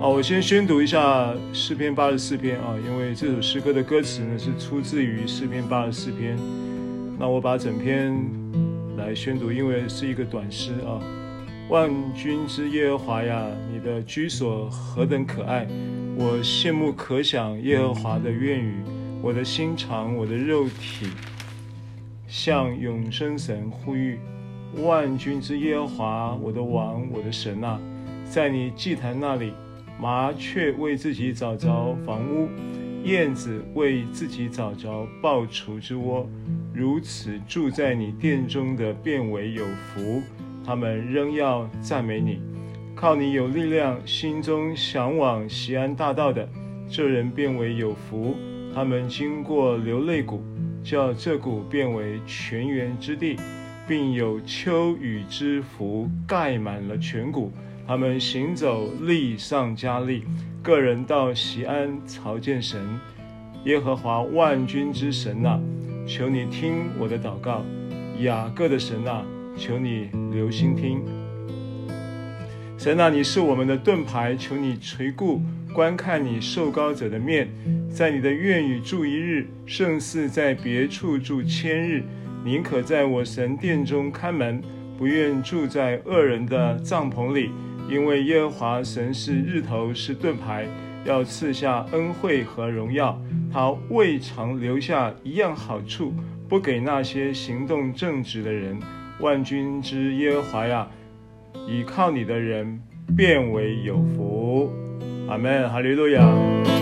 啊，我先宣读一下诗篇八十四篇啊，因为这首诗歌的歌词呢是出自于诗篇八十四篇。那我把整篇来宣读，因为是一个短诗啊。万军之耶和华呀，你的居所何等可爱！我羡慕可想耶和华的愿语，我的心肠，我的肉体，向永生神呼吁。万军之耶和华，我的王，我的神啊，在你祭坛那里。麻雀为自己找着房屋，燕子为自己找着报雏之窝，如此住在你殿中的变为有福。他们仍要赞美你，靠你有力量，心中向往西安大道的，这人变为有福。他们经过流泪谷，叫这谷变为泉源之地，并有秋雨之福盖满了全谷。他们行走，力上加力，个人到西安朝见神，耶和华万军之神啊，求你听我的祷告，雅各的神啊，求你留心听。神啊，你是我们的盾牌，求你垂顾观看你受膏者的面，在你的院宇住一日，胜似在别处住千日。宁可在我神殿中看门，不愿住在恶人的帐篷里。因为耶和华神是日头，是盾牌，要赐下恩惠和荣耀。他未尝留下一样好处，不给那些行动正直的人。万军之耶和华呀，倚靠你的人变为有福。阿门，哈利路亚。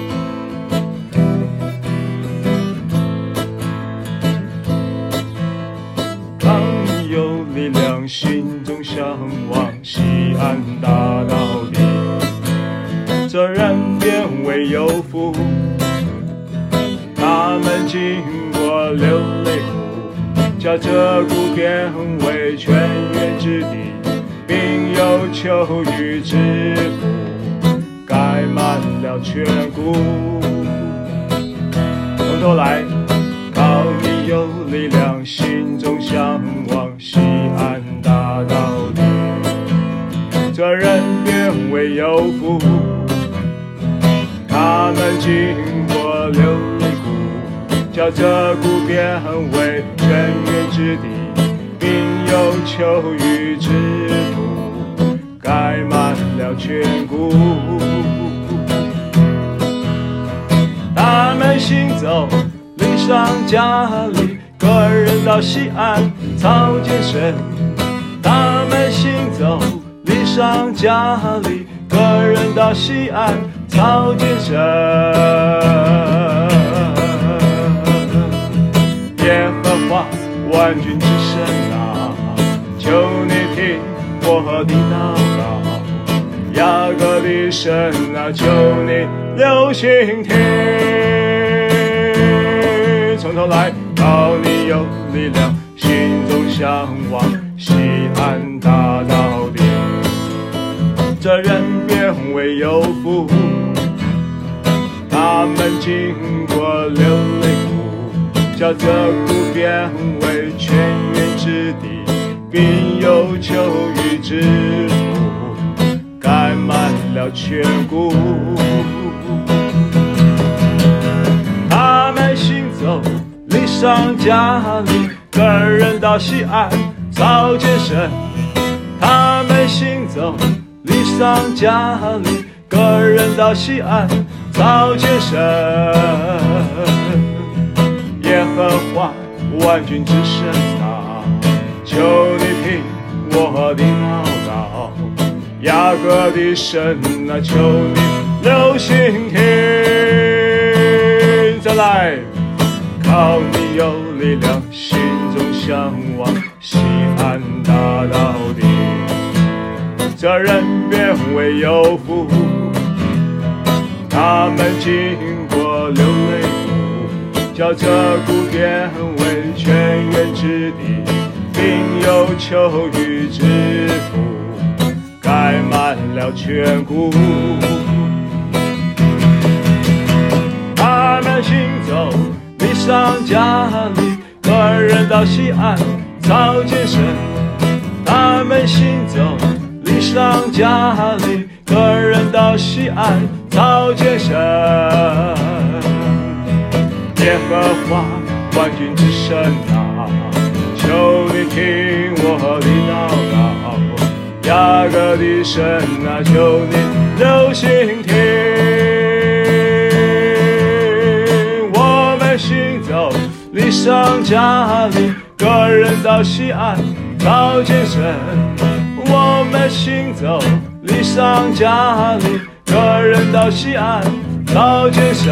安大道的，这人变为有福。他们经过流泪谷，叫这谷变为泉源之地，并有秋雨之福盖满了全谷。从头来，靠你有力量，心中向往为有福，他们经过流泪谷，叫这谷变为泉源之地，并有秋雨之福盖满了全谷。他们行走，离上加力，个人到西安朝见神。他们行走。离上加力，个人到西安朝见神。耶和华万军之神啊，求你听我的祷告。雅各的神啊，求你留心听。从头来，靠你有力量，心中向往西安大道这人便为有福，他们经过流泪谷，叫这谷变为泉源之地，并有秋雨之福盖满了全谷。他们行走，离上家里，个人到西安朝见神。他们行走。力上加力，个人到西安朝见神。耶和华万军之神啊，求你听我的祷告。雅各的神啊，求你留心听。再来，靠你有力量，心中向往西安大道的。这人变为有福，他们经过流泪谷，叫这谷变为泉源之地，并有秋雨之福盖满了全谷。他们行走，力上加里，个人到西安朝见神。他们行走。力上加力，个人到西安朝见神。耶和华万军之神啊，求你听我的祷告，雅各的神啊，求你留心听。我们行走，离上加临，个人到西安朝见神。我们行走，离上加临，个人到西安朝见神。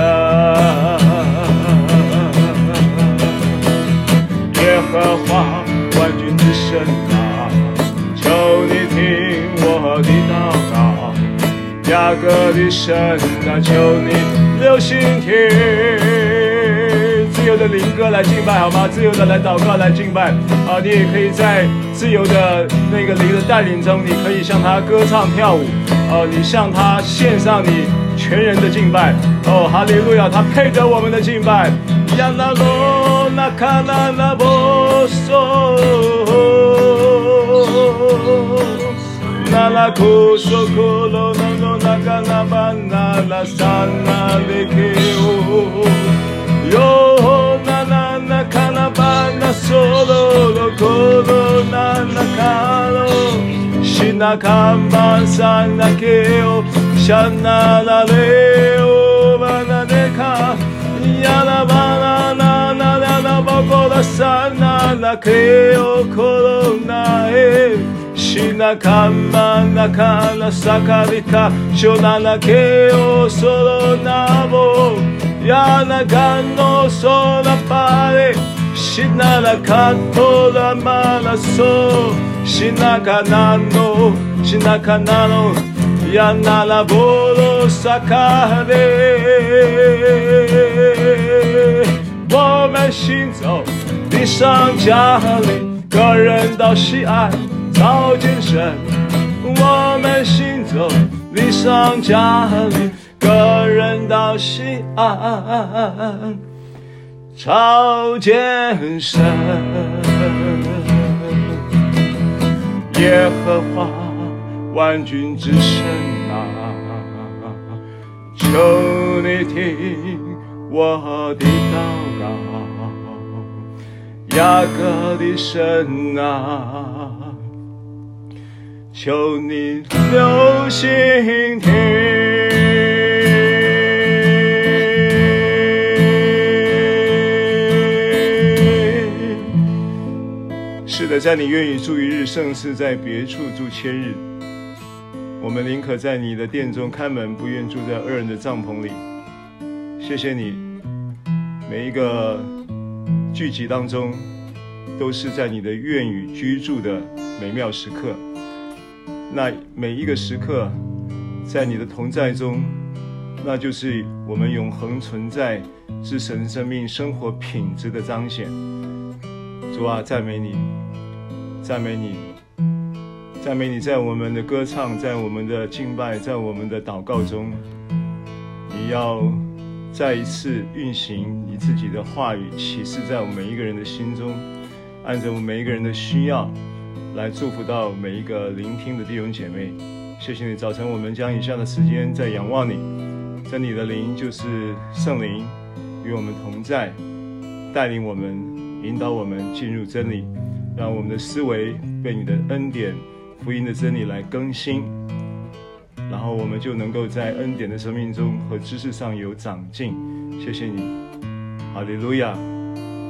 耶和华万军之神啊，求你听我的祷告，雅各的神啊，求你留心听。自由的灵歌来敬拜好吗？自由的来祷告来敬拜啊！你也可以在自由的那个灵的带领中，你可以向他歌唱跳舞啊！你向他献上你全人的敬拜哦，哈利路亚，他配得我们的敬拜。亚那罗那卡那那波索，那拉库索库罗那罗那卡那巴那拉萨那雷克欧，哟那那那卡那巴那索罗罗库罗那那卡罗，西那卡巴萨那克欧，夏那拉雷欧巴那雷卡。亚那巴那那那那那巴古拉萨那那克欧科罗那耶，西那卡巴那卡那萨卡里卡，修那那克欧索罗那波，亚那卡诺索那巴耶，西那那卡托拉玛那索，西那卡那诺，西那卡那诺。亚那拉波罗萨卡列，我们行走，离上加临，个人到锡安朝见神。我们行走，离上加临，个人到西安朝见神。耶和华。万军之神啊，求你听我的祷告，雅各的神啊，求你留心听。可，在你愿意住一日，胜似在别处住千日。我们宁可在你的殿中看门，不愿住在恶人的帐篷里。谢谢你，每一个聚集当中，都是在你的院宇居住的美妙时刻。那每一个时刻，在你的同在中，那就是我们永恒存在之神生命生活品质的彰显。主啊，赞美你，赞美你。赞美你，在我们的歌唱，在我们的敬拜，在我们的祷告中，你要再一次运行你自己的话语，启示在我们每一个人的心中，按照我们每一个人的需要来祝福到每一个聆听的弟兄姐妹。谢谢你，早晨我们将以下的时间在仰望你，在你的灵就是圣灵与我们同在，带领我们，引导我们进入真理，让我们的思维被你的恩典。福音的真理来更新，然后我们就能够在恩典的生命中和知识上有长进。谢谢你，哈利路亚！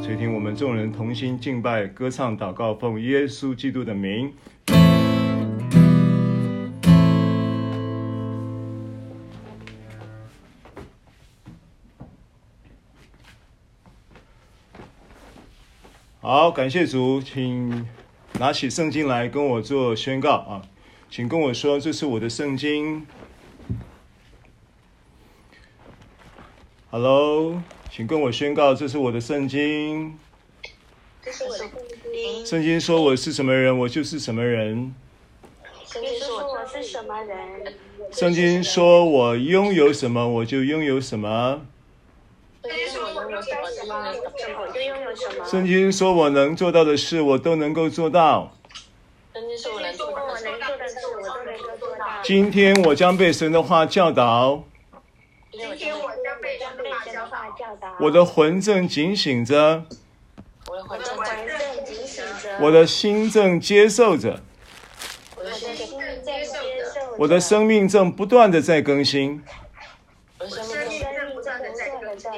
垂听我们众人同心敬拜、歌唱、祷告，奉耶稣基督的名。好，感谢主，请。拿起圣经来跟我做宣告啊，请跟我说，这是我的圣经。Hello，请跟我宣告，这是我的圣经。这是我的圣经。圣经说我是什么人，我就是什么人。圣经说我是什么人。圣经说我拥有什么，我就拥有什么。圣经说我能做到的事，我都能够做到。圣经说我能做到的事，我都能够做到。今天我将被神的话教导。今天我将被神的话教导。我的魂正警醒着。我的魂正警醒着。我的心正接受着。我的心正接受着。我的生命正不断的在更新。我的生命正不断的在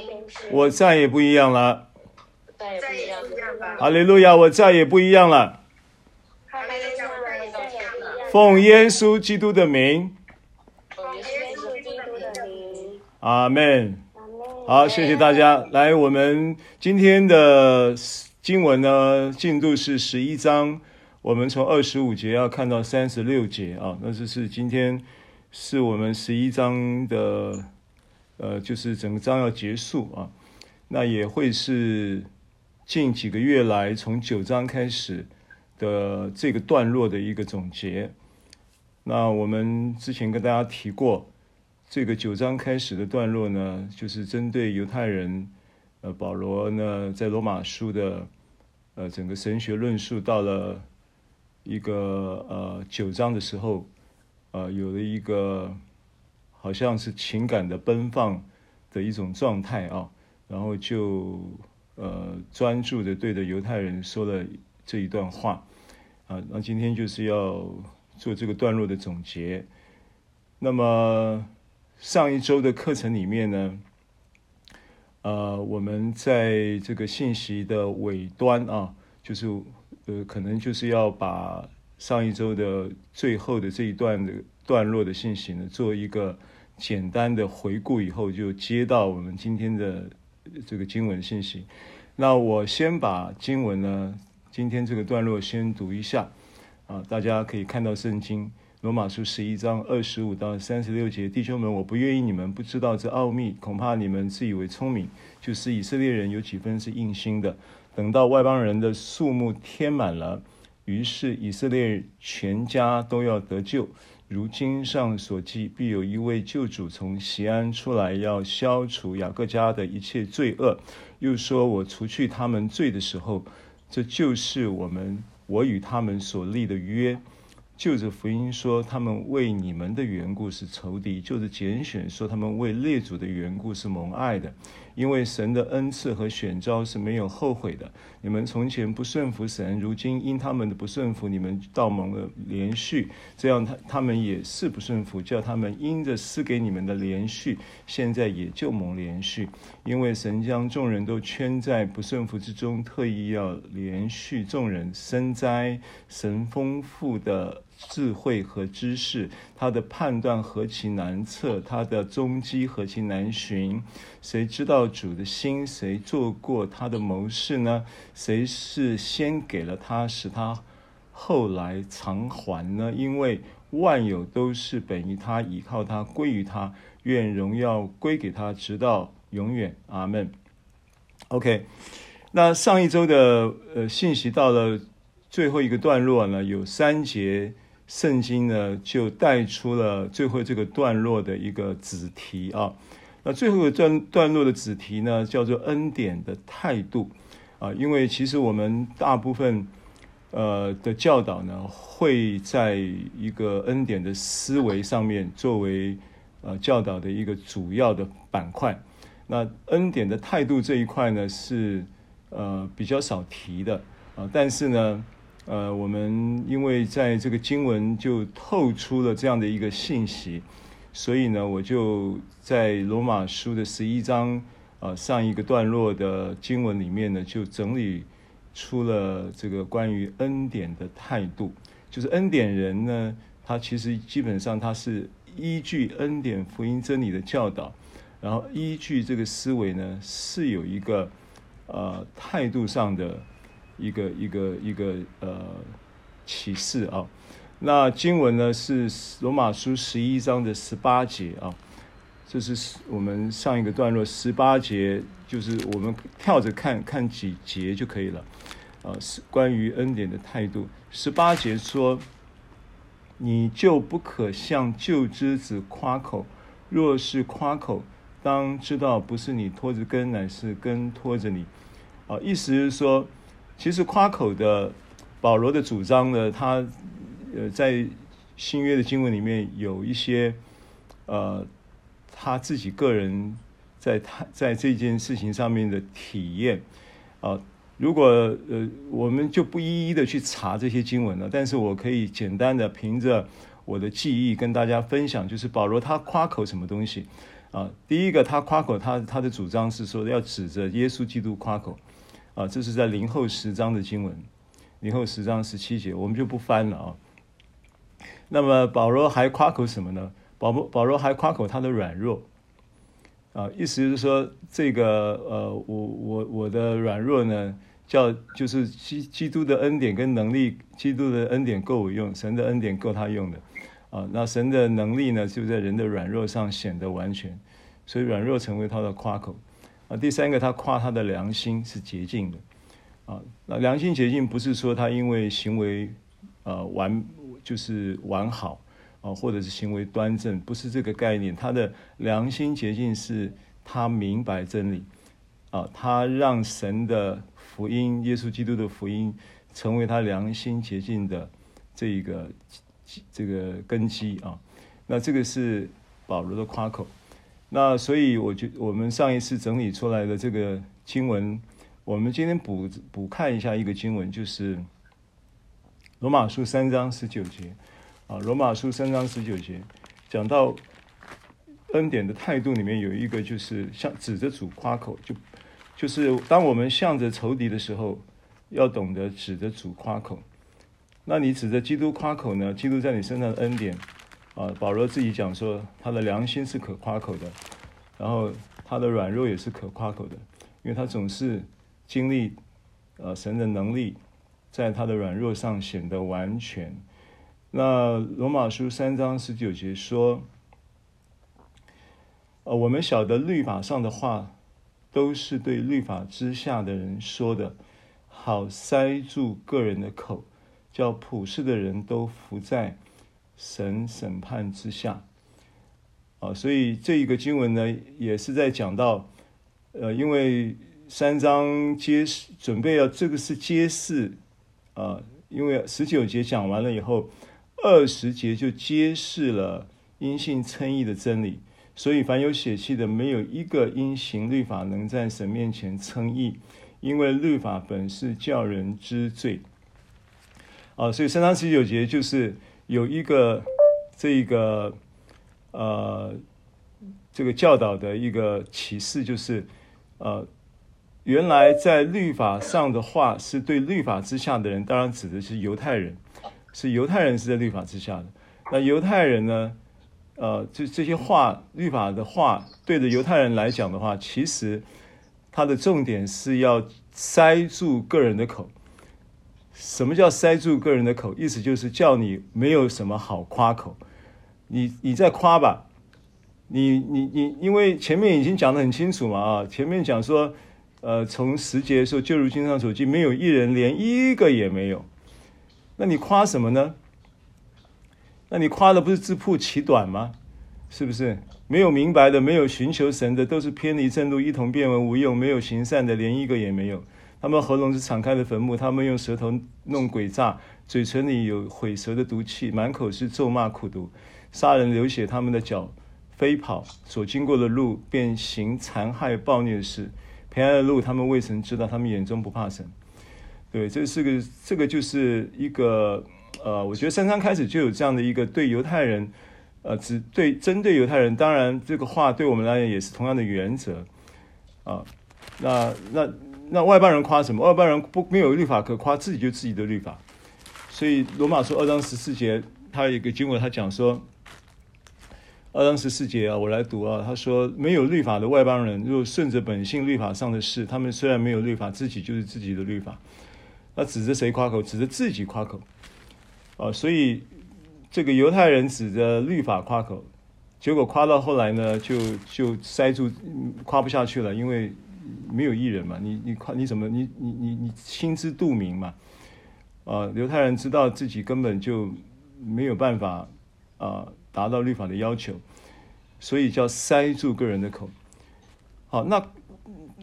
更新。我再也不一样了。再也不一样了。哈利路亚！我再也不一样了。奉耶稣基督的名，奉耶稣基督的名，阿门。好，谢谢大家。来，我们今天的经文呢，进度是十一章，我们从二十五节要看到三十六节啊。那这是今天是我们十一章的，呃，就是整个章要结束啊。那也会是近几个月来从九章开始的这个段落的一个总结。那我们之前跟大家提过，这个九章开始的段落呢，就是针对犹太人，呃，保罗呢在罗马书的，呃，整个神学论述到了一个呃九章的时候，呃，有了一个好像是情感的奔放的一种状态啊，然后就呃专注的对着犹太人说了这一段话，啊，那今天就是要。做这个段落的总结。那么上一周的课程里面呢，呃，我们在这个信息的尾端啊，就是呃，可能就是要把上一周的最后的这一段的段落的信息呢，做一个简单的回顾，以后就接到我们今天的这个经文信息。那我先把经文呢，今天这个段落先读一下。啊，大家可以看到圣经罗马书十一章二十五到三十六节，弟兄们，我不愿意你们不知道这奥秘，恐怕你们自以为聪明，就是以色列人有几分是硬心的。等到外邦人的数目填满了，于是以色列全家都要得救。如经上所记，必有一位救主从锡安出来，要消除雅各家的一切罪恶。又说我除去他们罪的时候，这就是我们。我与他们所立的约，就着福音说，他们为你们的缘故是仇敌；就着拣选说，他们为列祖的缘故是蒙爱的。因为神的恩赐和选召是没有后悔的。你们从前不顺服神，如今因他们的不顺服，你们倒蒙了连续。这样他他们也是不顺服，叫他们因着赐给你们的连续，现在也就蒙连续。因为神将众人都圈在不顺服之中，特意要连续众人。深哉，神丰富的智慧和知识，他的判断何其难测，他的踪迹何其难寻。谁知道主的心？谁做过他的谋士呢？谁是先给了他，使他后来偿还呢？因为万有都是本于他，倚靠他，归于他。愿荣耀归给他，直到永远。阿门。OK，那上一周的呃信息到了最后一个段落呢，有三节圣经呢就带出了最后这个段落的一个子题啊。那最后一个段段落的子题呢，叫做恩典的态度啊，因为其实我们大部分呃的教导呢，会在一个恩典的思维上面作为呃教导的一个主要的板块。那恩典的态度这一块呢，是呃比较少提的啊，但是呢，呃，我们因为在这个经文就透出了这样的一个信息。所以呢，我就在罗马书的十一章啊上一个段落的经文里面呢，就整理出了这个关于恩典的态度。就是恩典人呢，他其实基本上他是依据恩典福音真理的教导，然后依据这个思维呢，是有一个呃态度上的一个一个一个呃启示啊。那经文呢是罗马书十一章的十八节啊，这是我们上一个段落十八节，就是我们跳着看看几节就可以了啊。是关于恩典的态度。十八节说：“你就不可向旧之子夸口，若是夸口，当知道不是你拖着根，乃是根拖着你。”啊，意思是说，其实夸口的保罗的主张呢，他。呃，在新约的经文里面有一些呃他自己个人在他在这件事情上面的体验啊、如果呃我们就不一一的去查这些经文了，但是我可以简单的凭着我的记忆跟大家分享，就是保罗他夸口什么东西啊？第一个他夸口他他的主张是说要指着耶稣基督夸口啊，这是在零后十章的经文。零后十章十七节，我们就不翻了啊。那么保罗还夸口什么呢？保罗保罗还夸口他的软弱啊，意思就是说，这个呃，我我我的软弱呢，叫就是基基督的恩典跟能力，基督的恩典够我用，神的恩典够他用的啊。那神的能力呢，就在人的软弱上显得完全，所以软弱成为他的夸口啊。第三个，他夸他的良心是洁净的。啊，那良心洁净不是说他因为行为，呃完就是完好啊，或者是行为端正，不是这个概念。他的良心洁净是他明白真理，啊，他让神的福音，耶稣基督的福音，成为他良心洁净的这一个这个根基啊。那这个是保罗的夸口。那所以我觉我们上一次整理出来的这个经文。我们今天补补看一下一个经文，就是罗马书三章十九节啊。罗马书三章十九节讲到恩典的态度里面有一个，就是向指着主夸口，就就是当我们向着仇敌的时候，要懂得指着主夸口。那你指着基督夸口呢？基督在你身上的恩典啊，保罗自己讲说，他的良心是可夸口的，然后他的软弱也是可夸口的，因为他总是。经历，呃，神的能力，在他的软弱上显得完全。那罗马书三章十九节说，呃，我们晓得律法上的话，都是对律法之下的人说的，好塞住个人的口，叫普世的人都伏在神审判之下。啊，所以这一个经文呢，也是在讲到，呃，因为。三章揭示，准备要这个是揭示，啊，因为十九节讲完了以后，二十节就揭示了因信称义的真理。所以凡有血气的，没有一个因行律法能在神面前称义，因为律法本是叫人知罪。啊，所以三章十九节就是有一个这个呃这个教导的一个启示，就是呃。原来在律法上的话，是对律法之下的人，当然指的是犹太人，是犹太人是在律法之下的。那犹太人呢？呃，这这些话，律法的话，对着犹太人来讲的话，其实它的重点是要塞住个人的口。什么叫塞住个人的口？意思就是叫你没有什么好夸口，你你在夸吧，你你你，因为前面已经讲得很清楚嘛啊，前面讲说。呃，从十节的时候，就如经上所记，没有一人，连一个也没有。那你夸什么呢？那你夸的不是自曝其短吗？是不是？没有明白的，没有寻求神的，都是偏离正路，一同变为无用。没有行善的，连一个也没有。他们喉咙是敞开的坟墓，他们用舌头弄诡诈，嘴唇里有毁舌的毒气，满口是咒骂苦毒，杀人流血。他们的脚飞跑，所经过的路便行残害暴虐的事。平安的路，他们未曾知道，他们眼中不怕神。对，这是个，这个就是一个，呃，我觉得三章开始就有这样的一个对犹太人，呃，只对针对犹太人，当然这个话对我们来讲也是同样的原则，啊，那那那外邦人夸什么？外邦人不没有律法可夸，自己就自己的律法。所以罗马书二章十四节，他有一个经文，他讲说。二章十四节啊，我来读啊。他说：“没有律法的外邦人，若顺着本性律法上的事，他们虽然没有律法，自己就是自己的律法。那指着谁夸口？指着自己夸口啊！所以这个犹太人指着律法夸口，结果夸到后来呢，就就塞住，夸不下去了，因为没有艺人嘛。你你夸你怎么你你你你心知肚明嘛？啊，犹太人知道自己根本就没有办法啊。”达到律法的要求，所以叫塞住个人的口。好，那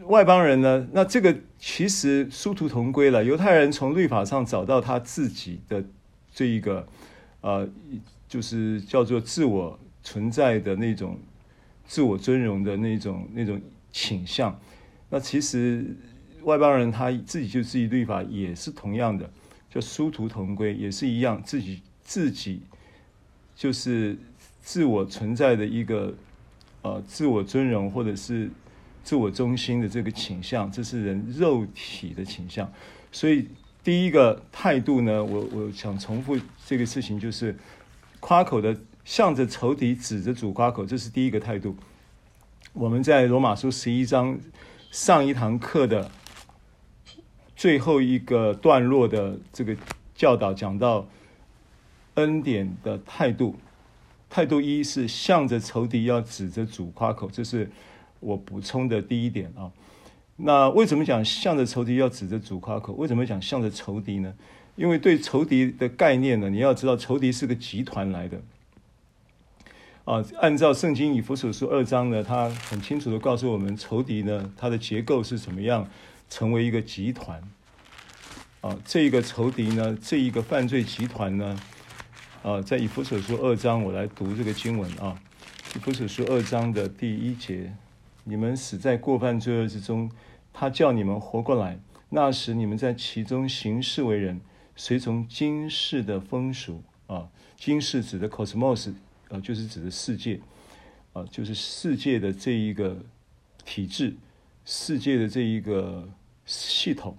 外邦人呢？那这个其实殊途同归了。犹太人从律法上找到他自己的这一个呃，就是叫做自我存在的那种自我尊荣的那种那种倾向。那其实外邦人他自己就自己律法也是同样的，叫殊途同归，也是一样，自己自己就是自我存在的一个呃自我尊荣或者是。自我中心的这个倾向，这是人肉体的倾向。所以第一个态度呢，我我想重复这个事情，就是夸口的向着仇敌指着主夸口，这是第一个态度。我们在罗马书十一章上一堂课的最后一个段落的这个教导，讲到恩典的态度。态度一是向着仇敌要指着主夸口，这是。我补充的第一点啊，那为什么讲向着仇敌要指着主夸口？为什么讲向着仇敌呢？因为对仇敌的概念呢，你要知道仇敌是个集团来的啊。按照圣经以弗所书二章呢，他很清楚的告诉我们，仇敌呢，它的结构是怎么样成为一个集团啊？这一个仇敌呢，这一个犯罪集团呢，啊，在以弗所书二章，我来读这个经文啊，以弗所书二章的第一节。你们死在过犯罪恶之中，他叫你们活过来。那时你们在其中行事为人，随从今世的风俗啊，今世指的 cosmos 啊，就是指的世界啊，就是世界的这一个体制，世界的这一个系统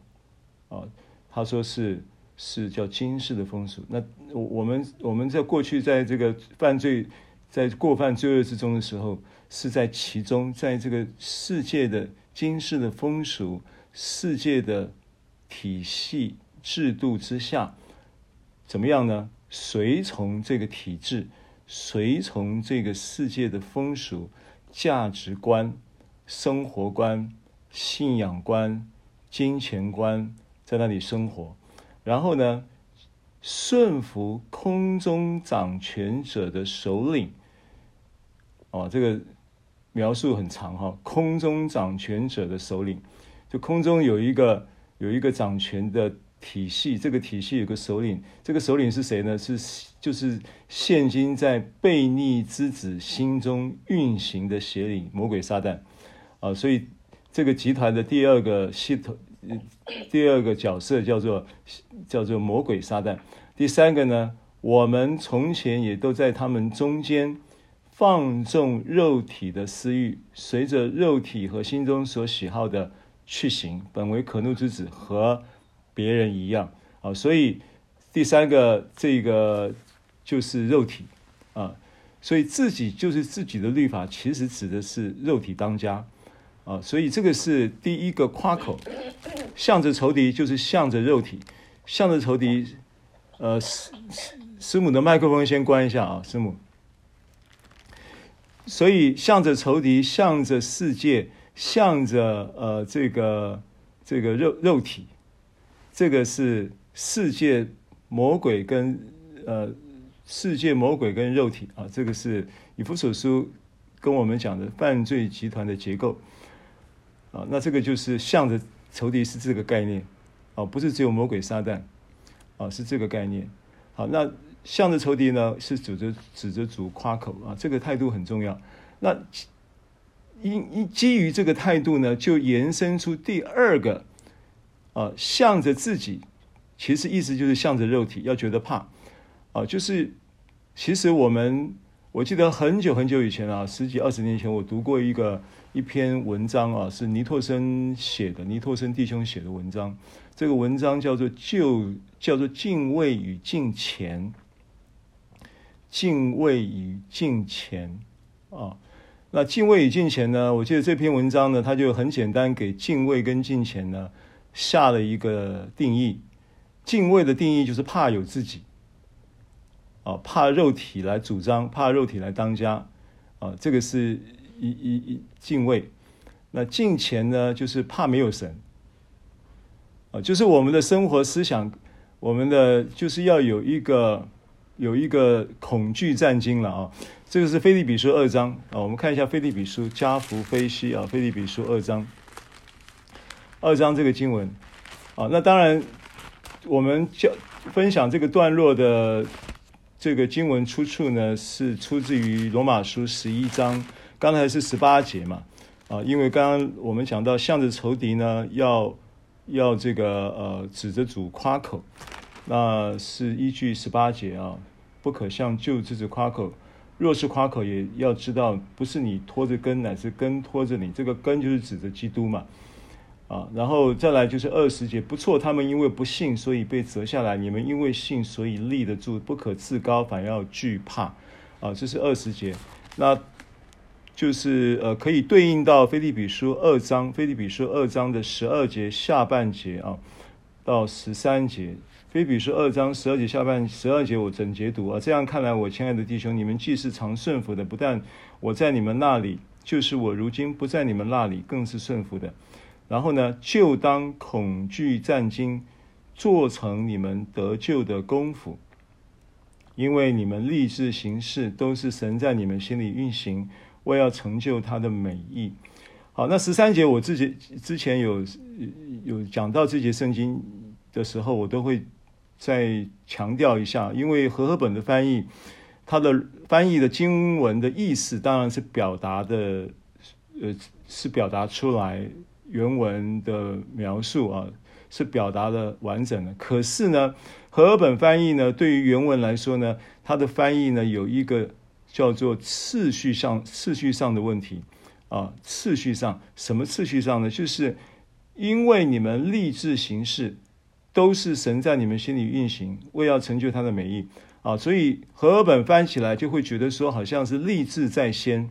啊。他说是是叫今世的风俗。那我我们我们在过去在这个犯罪在过犯罪恶之中的时候。是在其中，在这个世界的今世的风俗、世界的体系制度之下，怎么样呢？随从这个体制，随从这个世界的风俗、价值观、生活观、信仰观、金钱观，在那里生活。然后呢，顺服空中掌权者的首领。哦，这个。描述很长哈，空中掌权者的首领，就空中有一个有一个掌权的体系，这个体系有个首领，这个首领是谁呢？是就是现今在悖逆之子心中运行的邪灵魔鬼撒旦啊，所以这个集团的第二个系统，第二个角色叫做叫做魔鬼撒旦。第三个呢，我们从前也都在他们中间。放纵肉体的私欲，随着肉体和心中所喜好的去行，本为可怒之子，和别人一样啊。所以第三个这个就是肉体啊，所以自己就是自己的律法，其实指的是肉体当家啊。所以这个是第一个夸口，向着仇敌就是向着肉体，向着仇敌。呃，师师母的麦克风先关一下啊，师母。所以，向着仇敌，向着世界，向着呃这个这个肉肉体，这个是世界魔鬼跟呃世界魔鬼跟肉体啊，这个是以弗所书跟我们讲的犯罪集团的结构啊。那这个就是向着仇敌是这个概念啊，不是只有魔鬼撒旦啊，是这个概念。好，那。向着仇敌呢，是指着指着主夸口啊，这个态度很重要。那因因基于这个态度呢，就延伸出第二个啊，向着自己，其实意思就是向着肉体，要觉得怕啊，就是其实我们我记得很久很久以前啊，十几二十年前，我读过一个一篇文章啊，是尼托生写的，尼托生弟兄写的文章。这个文章叫做就叫做敬畏与敬虔。敬畏与敬虔啊，那敬畏与敬虔呢？我记得这篇文章呢，它就很简单，给敬畏跟敬虔呢下了一个定义。敬畏的定义就是怕有自己，啊，怕肉体来主张，怕肉体来当家，啊，这个是一一一敬畏。那敬虔呢，就是怕没有神，啊，就是我们的生活思想，我们的就是要有一个。有一个恐惧战惊了啊！这个是腓立比书二章啊，我们看一下腓立比书加福菲西啊，腓立比书二章，二章这个经文啊，那当然我们教分享这个段落的这个经文出处呢是出自于罗马书十一章，刚才是十八节嘛，啊，因为刚刚我们讲到向着仇敌呢要要这个呃指着主夸口，那是依据十八节啊，不可向旧枝子夸口。若是夸口，也要知道，不是你拖着根，乃是根拖着你。这个根就是指着基督嘛，啊，然后再来就是二十节，不错，他们因为不信，所以被折下来；你们因为信，所以立得住。不可自高，反要惧怕。啊，这是二十节，那就是呃，可以对应到腓立比书二章，腓立比书二章的十二节下半节啊，到十三节。腓立比书二章十二节下半十二节，我整节读啊。这样看来，我亲爱的弟兄，你们既是常顺服的，不但我在你们那里，就是我如今不在你们那里，更是顺服的。然后呢，就当恐惧战兢，做成你们得救的功夫，因为你们立志行事，都是神在你们心里运行，为要成就他的美意。好，那十三节我自己之前有有讲到这节圣经的时候，我都会。再强调一下，因为和合本的翻译，它的翻译的经文的意思当然是表达的，呃，是表达出来原文的描述啊，是表达的完整的。可是呢，和合本翻译呢，对于原文来说呢，它的翻译呢有一个叫做次序上次序上的问题啊，次序上什么次序上呢？就是因为你们立志行事。都是神在你们心里运行，为要成就他的美意啊！所以和合本翻起来就会觉得说，好像是立志在先，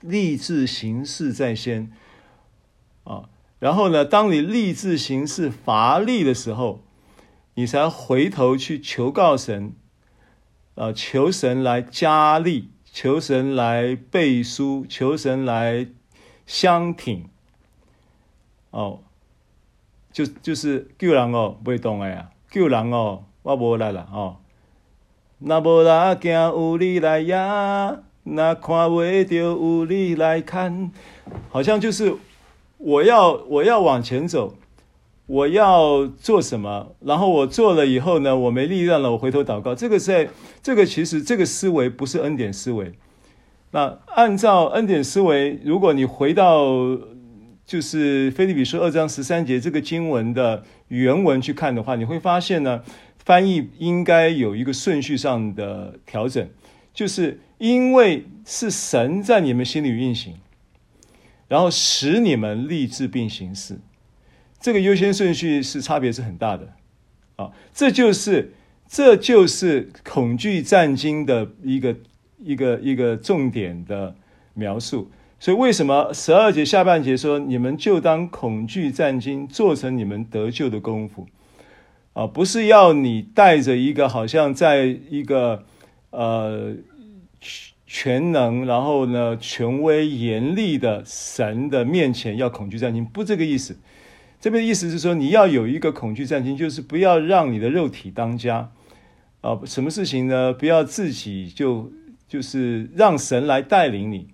立志行事在先啊。然后呢，当你立志行事乏力的时候，你才回头去求告神啊，求神来加力，求神来背书，求神来相挺哦。就就是救人哦，不会动的呀！救人哦，我无力了哦。那无力惊有你来呀，那看未到有你来看，好像就是我要我要往前走，我要做什么？然后我做了以后呢，我没力量了，我回头祷告。这个在这个其实这个思维不是恩典思维。那按照恩典思维，如果你回到。就是腓立比书二章十三节这个经文的原文去看的话，你会发现呢，翻译应该有一个顺序上的调整，就是因为是神在你们心里运行，然后使你们立志并行事，这个优先顺序是差别是很大的啊，这就是这就是恐惧战惊的一个一个一个重点的描述。所以，为什么十二节下半节说，你们就当恐惧战惊，做成你们得救的功夫啊？不是要你带着一个好像在一个呃全能，然后呢权威严厉的神的面前要恐惧战兢，不这个意思。这边的意思是说，你要有一个恐惧战兢，就是不要让你的肉体当家啊。什么事情呢？不要自己就就是让神来带领你。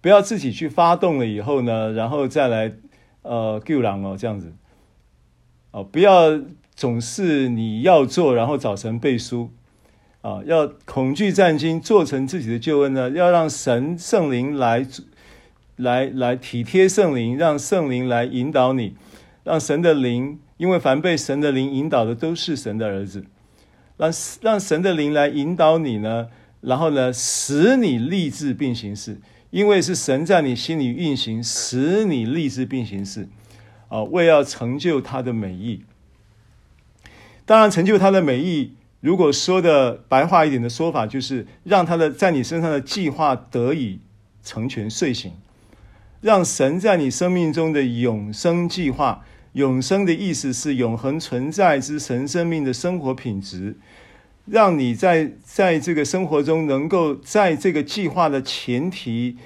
不要自己去发动了以后呢，然后再来呃救狼哦，这样子哦，不要总是你要做，然后找神背书啊，要恐惧战兢，做成自己的救恩呢，要让神圣灵来来来体贴圣灵，让圣灵来引导你，让神的灵，因为凡被神的灵引导的都是神的儿子，让让神的灵来引导你呢，然后呢，使你立志并行事。因为是神在你心里运行，使你立志并行事，啊，为要成就他的美意。当然，成就他的美意，如果说的白话一点的说法，就是让他的在你身上的计划得以成全遂行，让神在你生命中的永生计划，永生的意思是永恒存在之神生命的生活品质。让你在在这个生活中能够在这个计划的前提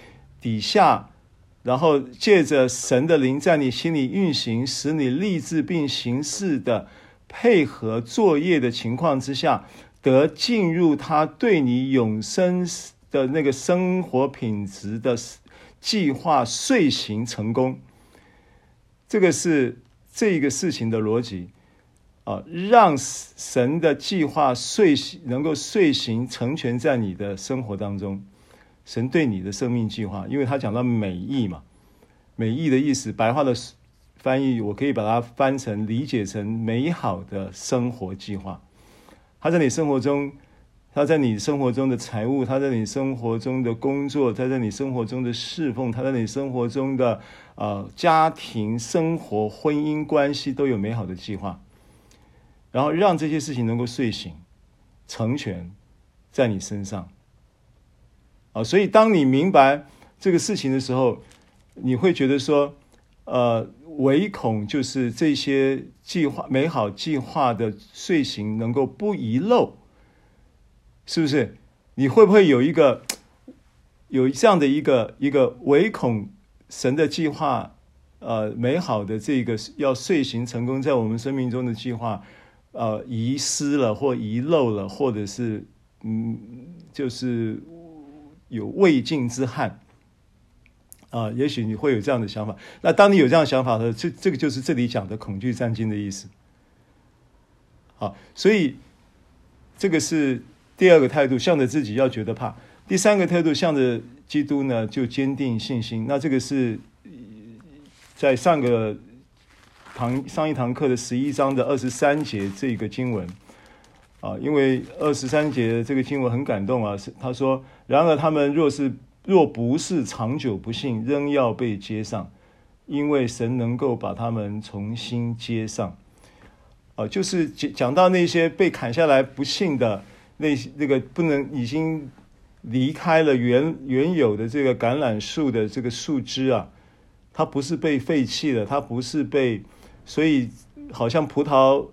底下，然后借着神的灵在你心里运行，使你立志并行事的配合作业的情况之下，得进入他对你永生的那个生活品质的计划遂行成功。这个是这个事情的逻辑。啊，让神的计划遂行，能够遂行成全在你的生活当中。神对你的生命计划，因为他讲到美意嘛，美意的意思，白话的翻译，我可以把它翻成理解成美好的生活计划。他在你生活中，他在你生活中的财务，他在你生活中的工作，他在你生活中的侍奉，他在你生活中的呃家庭生活、婚姻关系都有美好的计划。然后让这些事情能够睡醒、成全，在你身上。啊，所以当你明白这个事情的时候，你会觉得说，呃，唯恐就是这些计划、美好计划的遂行能够不遗漏，是不是？你会不会有一个有这样的一个一个唯恐神的计划，呃，美好的这个要遂行成功在我们生命中的计划？呃，遗失了或遗漏了，或者是嗯，就是有未尽之憾啊、也许你会有这样的想法。那当你有这样想法的时候，这这个就是这里讲的恐惧战惊的意思。好，所以这个是第二个态度，向着自己要觉得怕。第三个态度，向着基督呢，就坚定信心。那这个是在上个。堂上一堂课的十一章的二十三节这个经文啊，因为二十三节这个经文很感动啊，是他说：“然而他们若是若不是长久不信，仍要被接上，因为神能够把他们重新接上。”啊，就是讲讲到那些被砍下来不信的那那个不能已经离开了原原有的这个橄榄树的这个树枝啊，它不是被废弃的，它不是被。所以，好像葡萄，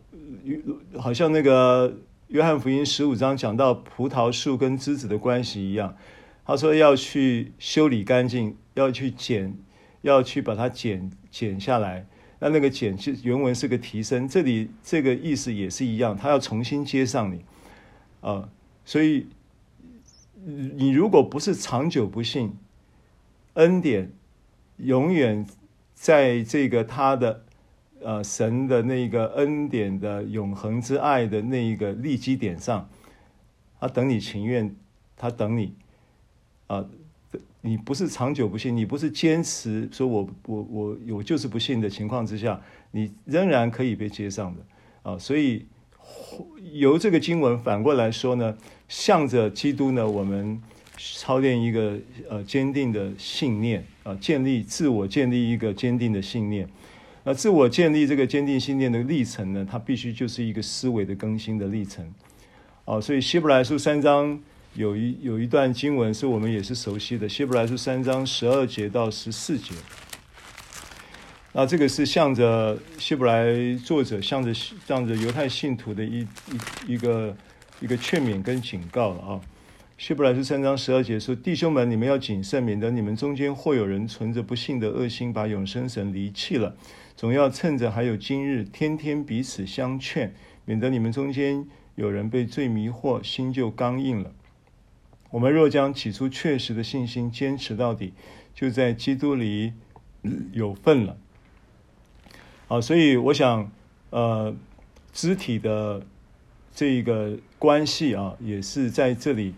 好像那个约翰福音十五章讲到葡萄树跟枝子的关系一样。他说要去修理干净，要去剪，要去把它剪剪下来。那那个剪，是原文是个提升，这里这个意思也是一样，他要重新接上你啊。所以，你如果不是长久不信，恩典永远在这个他的。呃，神的那个恩典的永恒之爱的那一个立基点上，他等你情愿，他等你，啊、你不是长久不信，你不是坚持说我我我我就是不信的情况之下，你仍然可以被接上的啊、所以由这个经文反过来说呢，向着基督呢，我们操练一个呃坚定的信念啊、建立自我建立一个坚定的信念。那自我建立这个坚定信念的历程呢，它必须就是一个思维的更新的历程，哦，所以希伯来书三章有一有一段经文是我们也是熟悉的，希伯来书三章十二节到十四节。那这个是向着希伯来作者，向着向着犹太信徒的一一一个一个劝勉跟警告了啊。希伯来书三章十二节说：“弟兄们，你们要谨慎，免得你们中间或有人存着不信的恶心，把永生神离弃了。”总要趁着还有今日，天天彼此相劝，免得你们中间有人被罪迷惑，心就刚硬了。我们若将起初确实的信心坚持到底，就在基督里有份了。啊，所以我想，呃，肢体的这个关系啊，也是在这里，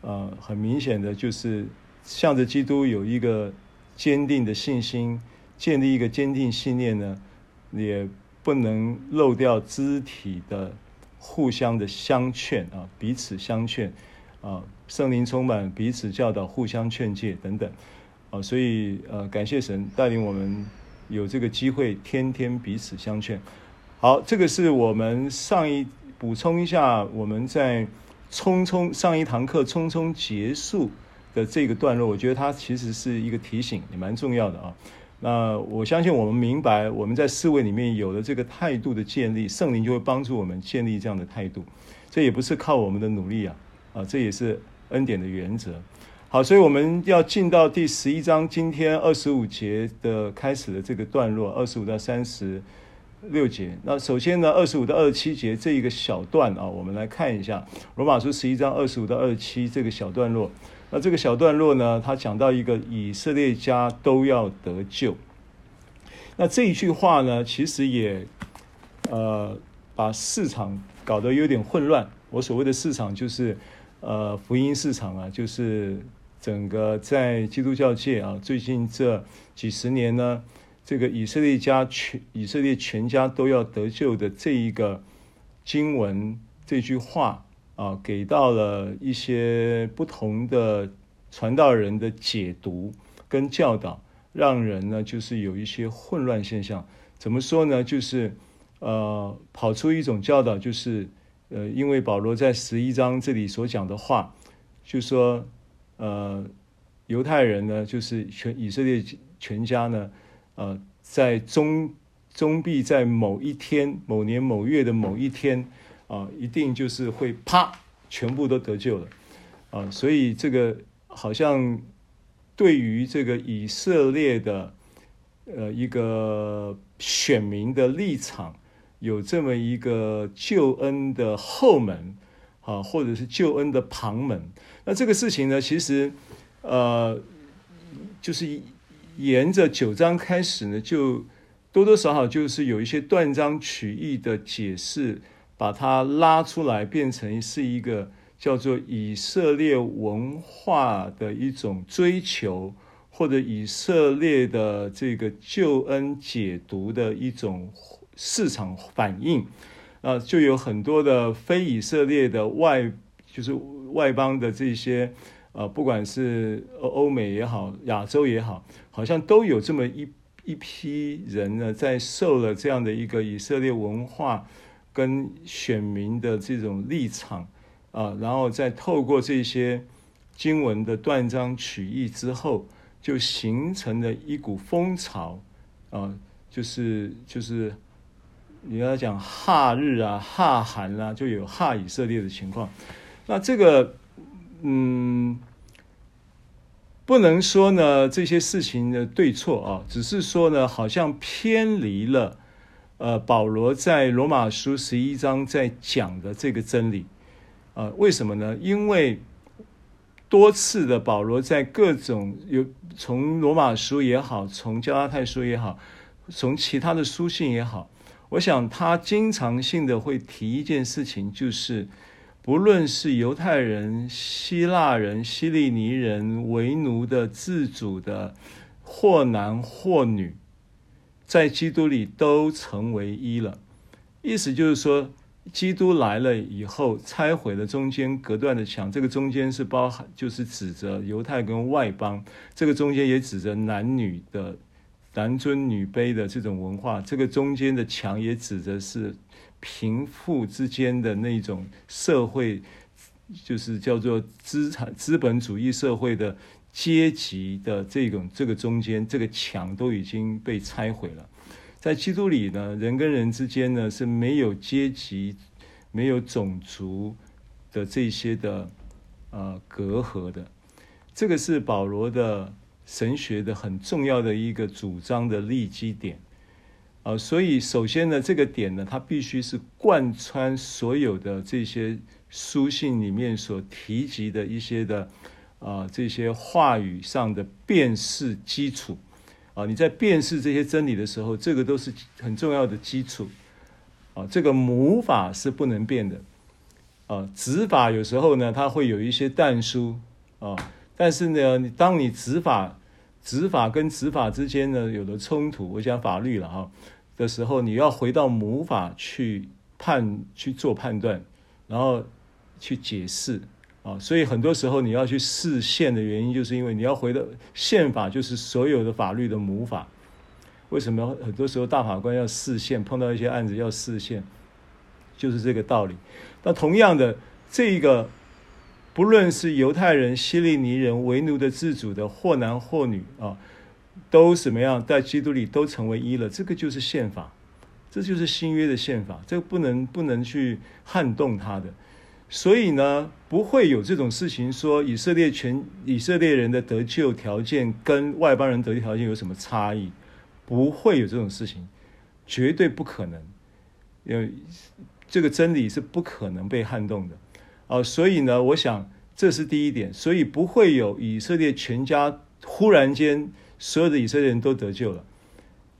呃，很明显的就是向着基督有一个坚定的信心。建立一个坚定信念呢，也不能漏掉肢体的互相的相劝啊，彼此相劝啊，圣灵充满，彼此教导，互相劝诫等等啊，所以呃，感谢神带领我们有这个机会，天天彼此相劝。好，这个是我们上一补充一下，我们在匆匆上一堂课匆匆结束的这个段落，我觉得它其实是一个提醒，也蛮重要的啊。那我相信我们明白，我们在思维里面有了这个态度的建立，圣灵就会帮助我们建立这样的态度。这也不是靠我们的努力啊，啊，这也是恩典的原则。好，所以我们要进到第十一章，今天二十五节的开始的这个段落，二十五到三十六节。那首先呢，二十五到二十七节这一个小段啊，我们来看一下罗马书十一章二十五到二十七这个小段落。那这个小段落呢，他讲到一个以色列家都要得救。那这一句话呢，其实也，呃，把市场搞得有点混乱。我所谓的市场就是，呃，福音市场啊，就是整个在基督教界啊，最近这几十年呢，这个以色列家全以色列全家都要得救的这一个经文这句话啊，给到了一些不同的传道人的解读跟教导，让人呢就是有一些混乱现象。怎么说呢？就是呃，跑出一种教导，就是呃，因为保罗在十一章这里所讲的话，就说呃，犹太人呢，就是全以色列全家呢，呃，在终终必在某一天、某年某月的某一天啊、一定就是会啪，全部都得救了啊、所以这个好像对于这个以色列的呃一个。选民的立场有这么一个救恩的后门啊，或者是救恩的旁门。那这个事情呢，其实呃，就是沿着九章开始呢，就多多少少就是有一些断章取义的解释，把它拉出来，变成是一个叫做以色列文化的一种追求。或者以色列的这个救恩解读的一种市场反应，啊，就有很多的非以色列的外，就是外邦的这些，呃，不管是欧美也好，亚洲也好，好像都有这么一一批人呢，在受了这样的一个以色列文化跟选民的这种立场，啊，然后再透过这些经文的断章取义之后。就形成了一股风潮，啊，就是就是，你要讲哈日啊、哈韩啊，就有哈以色列的情况。那这个，嗯，不能说呢这些事情的对错啊，只是说呢，好像偏离了，呃，保罗在罗马书十一章在讲的这个真理，啊，为什么呢？因为。多次的保罗在各种有从罗马书也好，从加拉太书也好，从其他的书信也好，我想他经常性的会提一件事情，就是不论是犹太人、希腊人、希利尼人、为奴的、自主的，或男或女，在基督里都成为一了。意思就是说。基督来了以后，拆毁了中间隔断的墙。这个中间是包含，就是指着犹太跟外邦。这个中间也指着男女的男尊女卑的这种文化。这个中间的墙也指的是贫富之间的那种社会，就是叫做资产资本主义社会的阶级的这种这个中间这个墙都已经被拆毁了。在基督里呢，人跟人之间呢是没有阶级、没有种族的这些的呃隔阂的。这个是保罗的神学的很重要的一个主张的立基点啊、所以，首先呢，这个点呢，它必须是贯穿所有的这些书信里面所提及的一些的啊、这些话语上的辨识基础。啊，你在辨识这些真理的时候，这个都是很重要的基础。啊，这个母法是不能变的。啊，子法有时候呢，它会有一些淡书。啊，但是呢，你当你执法、执法跟执法之间呢有了冲突，我讲法律了哈的时候，你要回到母法去判去做判断，然后去解释。啊，所以很多时候你要去释宪的原因，就是因为你要回到宪法，就是所有的法律的母法。为什么很多时候大法官要释宪，碰到一些案子要释宪，就是这个道理。那同样的，这个不论是犹太人、希利尼人、为奴的、自主的，或男或女啊，都怎么样，在基督里都成为一了。这个就是宪法，这就是新约的宪法，这个不能不能去撼动它的。所以呢，不会有这种事情说以色列全以色列人的得救条件跟外邦人得救条件有什么差异？不会有这种事情，绝对不可能。因为这个真理是不可能被撼动的。啊，所以呢，我想这是第一点。所以不会有以色列全家忽然间所有的以色列人都得救了。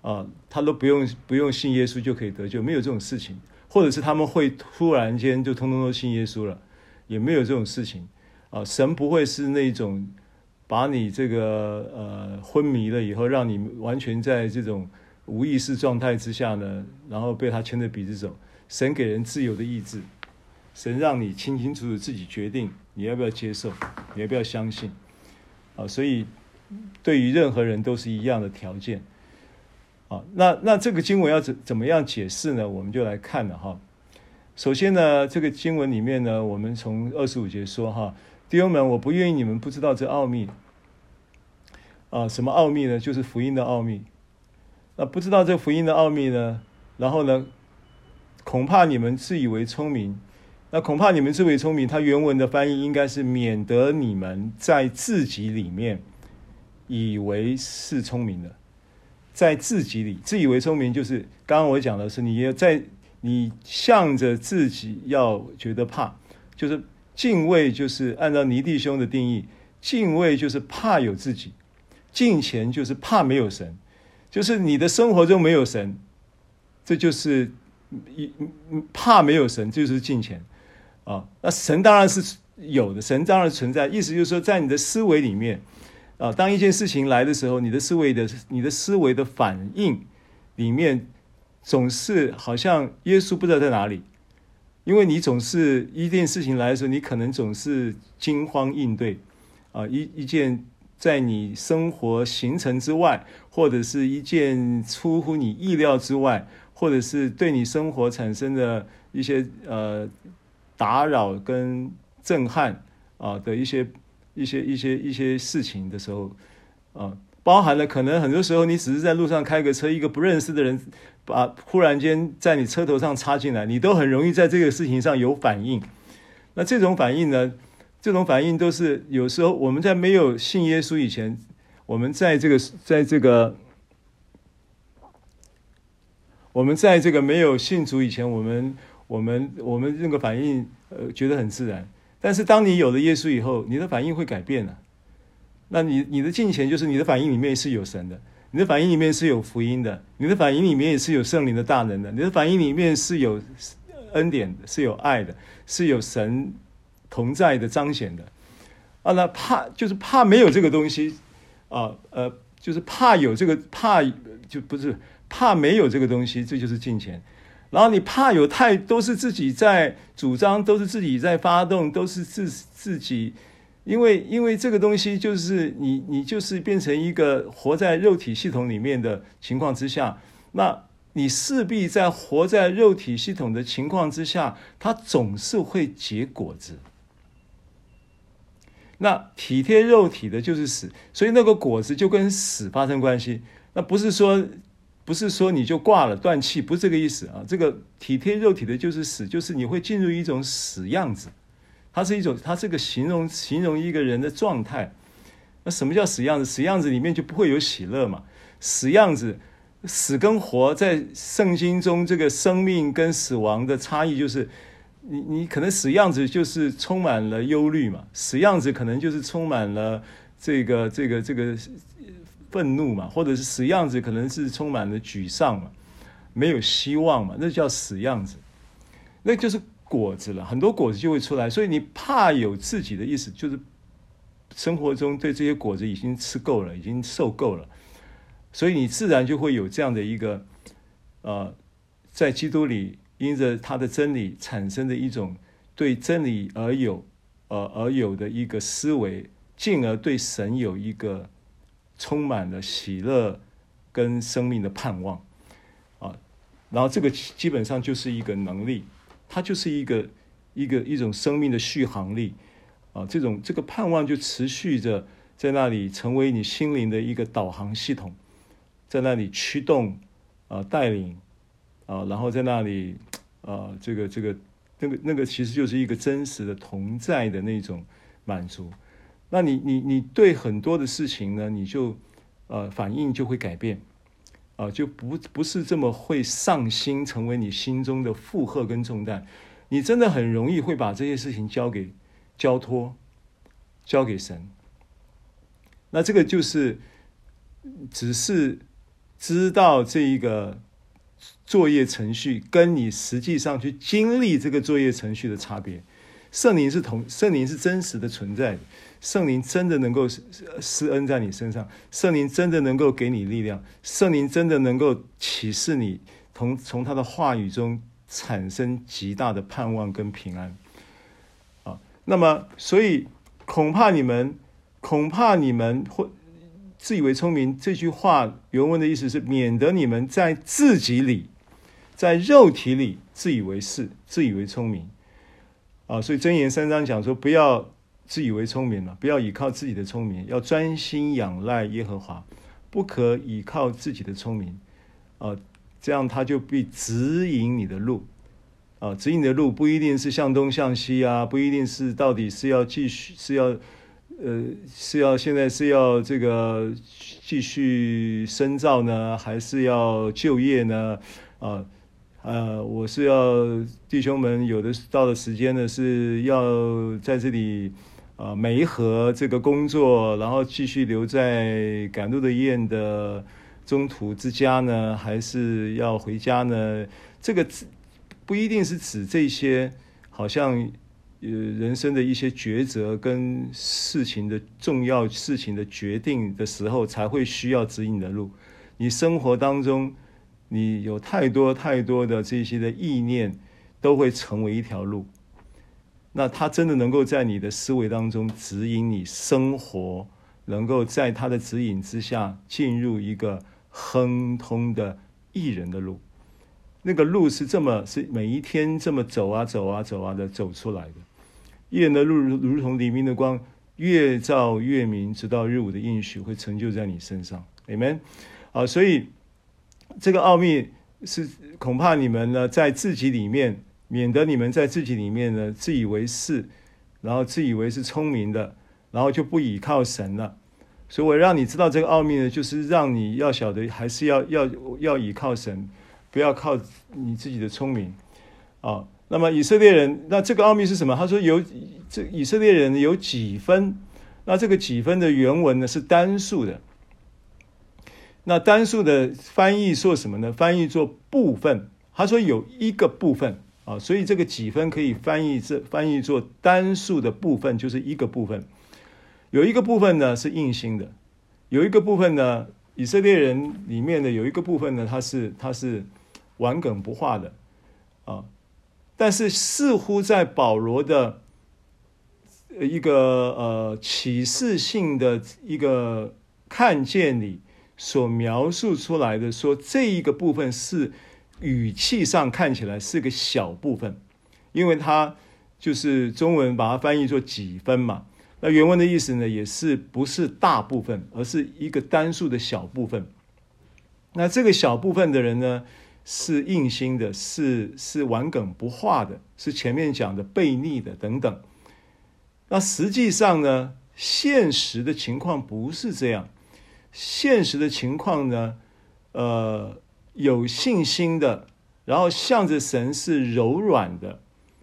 啊，他都不用不用信耶稣就可以得救，没有这种事情。或者是他们会突然间就通通都信耶稣了，也没有这种事情啊。神不会是那种把你这个呃昏迷了以后，让你完全在这种无意识状态之下呢，然后被他牵着鼻子走。神给人自由的意志，神让你清清楚楚自己决定你要不要接受，你要不要相信啊。所以对于任何人都是一样的条件。啊，那那这个经文要怎怎么样解释呢？我们就来看了哈。首先呢，这个经文里面呢，我们从二十五节说哈，弟兄们，我不愿意你们不知道这奥秘。啊，什么奥秘呢？就是福音的奥秘。那不知道这福音的奥秘呢？然后呢，恐怕你们自以为聪明。那恐怕你们自以为聪明，它原文的翻译应该是免得你们在自己里面以为是聪明的。在自己里自以为聪明，就是刚刚我讲的是，你要在你向着自己要觉得怕，就是敬畏，就是按照尼弟兄的定义，敬畏就是怕有自己，敬虔就是怕没有神，就是你的生活中没有神，这就是一怕没有神，就是敬虔啊。那神当然是有的，神当然存在，意思就是说，在你的思维里面。啊，当一件事情来的时候，你的思维的、你的思维的反应里面，总是好像耶稣不知道在哪里，因为你总是一件事情来的时候，你可能总是惊慌应对，啊，一一件在你生活行程之外，或者是一件出乎你意料之外，或者是对你生活产生的一些呃打扰跟震撼啊的一些。一些一些一些事情的时候，啊，包含了可能很多时候你只是在路上开个车，一个不认识的人把忽然间在你车头上插进来，你都很容易在这个事情上有反应。那这种反应呢，这种反应都是有时候我们在没有信耶稣以前，我们在这个在这个我们在这个没有信主以前，我们我们我们这个反应呃觉得很自然。但是当你有了耶稣以后，你的反应会改变了。那你你的敬虔就是你的反应里面是有神的，你的反应里面是有福音的，你的反应里面也是有圣灵的大能的，你的反应里面是有恩典的，是有爱的，是有神同在的彰显的。啊，那怕就是怕没有这个东西啊，呃，就是怕有这个怕就不是怕没有这个东西，这就是敬虔。然后你怕有太都是自己在主张，都是自己在发动，都是自自己，因为因为这个东西就是你你就是变成一个活在肉体系统里面的情况之下，那你势必在活在肉体系统的情况之下，它总是会结果子。那体贴肉体的就是死，所以那个果子就跟死发生关系。那不是说。不是说你就挂了断气，不是这个意思啊。这个体贴肉体的就是死，就是你会进入一种死样子。它是一种，它是个形容形容一个人的状态。那什么叫死样子？死样子里面就不会有喜乐嘛。死样子，死跟活在圣经中，这个生命跟死亡的差异就是，你你可能死样子就是充满了忧虑嘛，死样子可能就是充满了这个这个这个。愤怒嘛，或者是死样子，可能是充满了沮丧嘛，没有希望嘛，那叫死样子，那就是果子了，很多果子就会出来。所以你怕有自己的意思，就是生活中对这些果子已经吃够了，已经受够了，所以你自然就会有这样的一个，呃，在基督里因着他的真理产生的一种对真理而有，呃而有的一个思维，进而对神有一个。充满了喜乐跟生命的盼望啊，然后这个基本上就是一个能力，它就是一个一个一种生命的续航力啊，这种这个盼望就持续着在那里成为你心灵的一个导航系统，在那里驱动啊带领啊，然后在那里啊这个这个那个那个其实就是一个真实的同在的那种满足。那你你你对很多的事情呢，你就呃反应就会改变，啊、呃，就不不是这么会上心，成为你心中的负荷跟重担。你真的很容易会把这些事情交给交托，交给神。那这个就是只是知道这一个作业程序跟你实际上去经历这个作业程序的差别。圣灵是同圣灵是真实的存在的，圣灵真的能够施恩在你身上，圣灵真的能够给你力量，圣灵真的能够启示你，从从他的话语中产生极大的盼望跟平安。啊，那么所以恐怕你们恐怕你们会。自以为聪明这句话原文的意思是，免得你们在自己里，在肉体里自以为是，自以为聪明啊。所以箴言三章讲说，不要自以为聪明了，不要依靠自己的聪明，要专心仰赖耶和华，不可依靠自己的聪明啊。这样他就必指引你的路啊，指引的路不一定是向东向西啊，不一定是到底是要继续是要。呃，是要现在是要这个继续深造呢，还是要就业呢？啊，呃，我是要弟兄们有的到的时间呢，是要在这里啊，媒合这个工作，然后继续留在赶路的雁的中途之家呢，还是要回家呢？这个不一定是指这些，好像。呃，人生的一些抉择跟事情的重要事情的决定的时候，才会需要指引的路。你生活当中，你有太多太多的这些的意念，都会成为一条路。那他真的能够在你的思维当中指引你生活，能够在他的指引之下进入一个亨通的艺人的路。那个路是这么，是每一天这么走啊走啊走啊的走出来的。艺人的路如如同黎明的光，越照越明，直到日午的应许会成就在你身上。Amen。啊，所以这个奥秘是恐怕你们呢在自己里面，免得你们在自己里面呢自以为是，然后自以为是聪明的，然后就不倚靠神了。所以我让你知道这个奥秘呢，就是让你要晓得，还是要要要倚靠神，不要靠你自己的聪明啊。那么以色列人，那这个奥秘是什么？他说有这以色列人有几分？那这个几分的原文呢是单数的。那单数的翻译做什么呢？翻译做部分。他说有一个部分啊，所以这个几分可以翻译这翻译做单数的部分，就是一个部分。有一个部分呢是硬心的，有一个部分呢，以色列人里面的有一个部分呢，它是它是顽梗不化的啊。但是似乎在保罗的一个呃启示性的一个看见里所描述出来的，说这一个部分是语气上看起来是个小部分，因为它就是中文把它翻译作几分嘛。那原文的意思呢，也是不是大部分，而是一个单数的小部分。那这个小部分的人呢，是硬心的，是是顽梗不化的，是前面讲的悖逆的等等。那实际上呢，现实的情况不是这样。现实的情况呢，呃，有信心的，然后向着神是柔软的、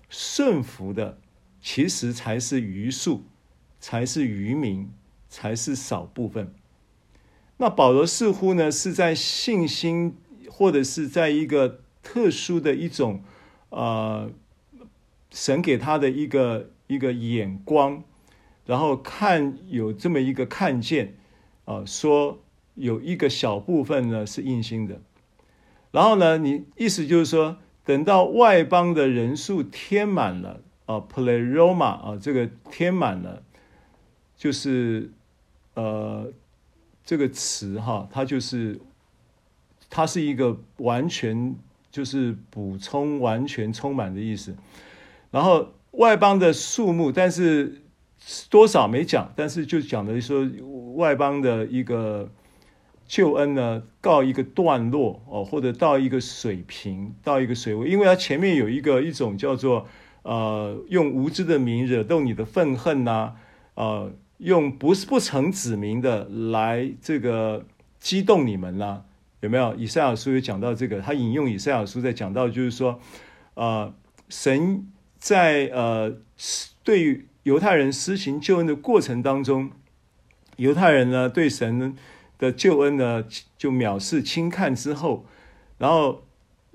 顺服的，其实才是余数，才是余民，才是少部分。那保罗似乎呢，是在信心。或者是在一个特殊的一种，呃，神给他的一个一个眼光，然后看有这么一个看见，啊、呃，说有一个小部分呢是硬心的，然后呢，你意思就是说，等到外邦的人数填满了，啊，pleroma 啊，这个填满了，就是呃，这个词哈，它就是。它是一个完全就是补充、完全充满的意思。然后外邦的数目，但是多少没讲，但是就讲的说外邦的一个救恩呢，告一个段落哦，或者到一个水平，到一个水位，因为它前面有一个一种叫做呃，用无知的名惹动你的愤恨呐、呃，用不是不成子民的来这个激动你们呐、有没有以赛亚书有讲到这个？他引用以赛亚书在讲到，就是说，呃，神在呃对犹太人施行救恩的过程当中，犹太人呢对神的救恩呢，就藐视轻看之后，然后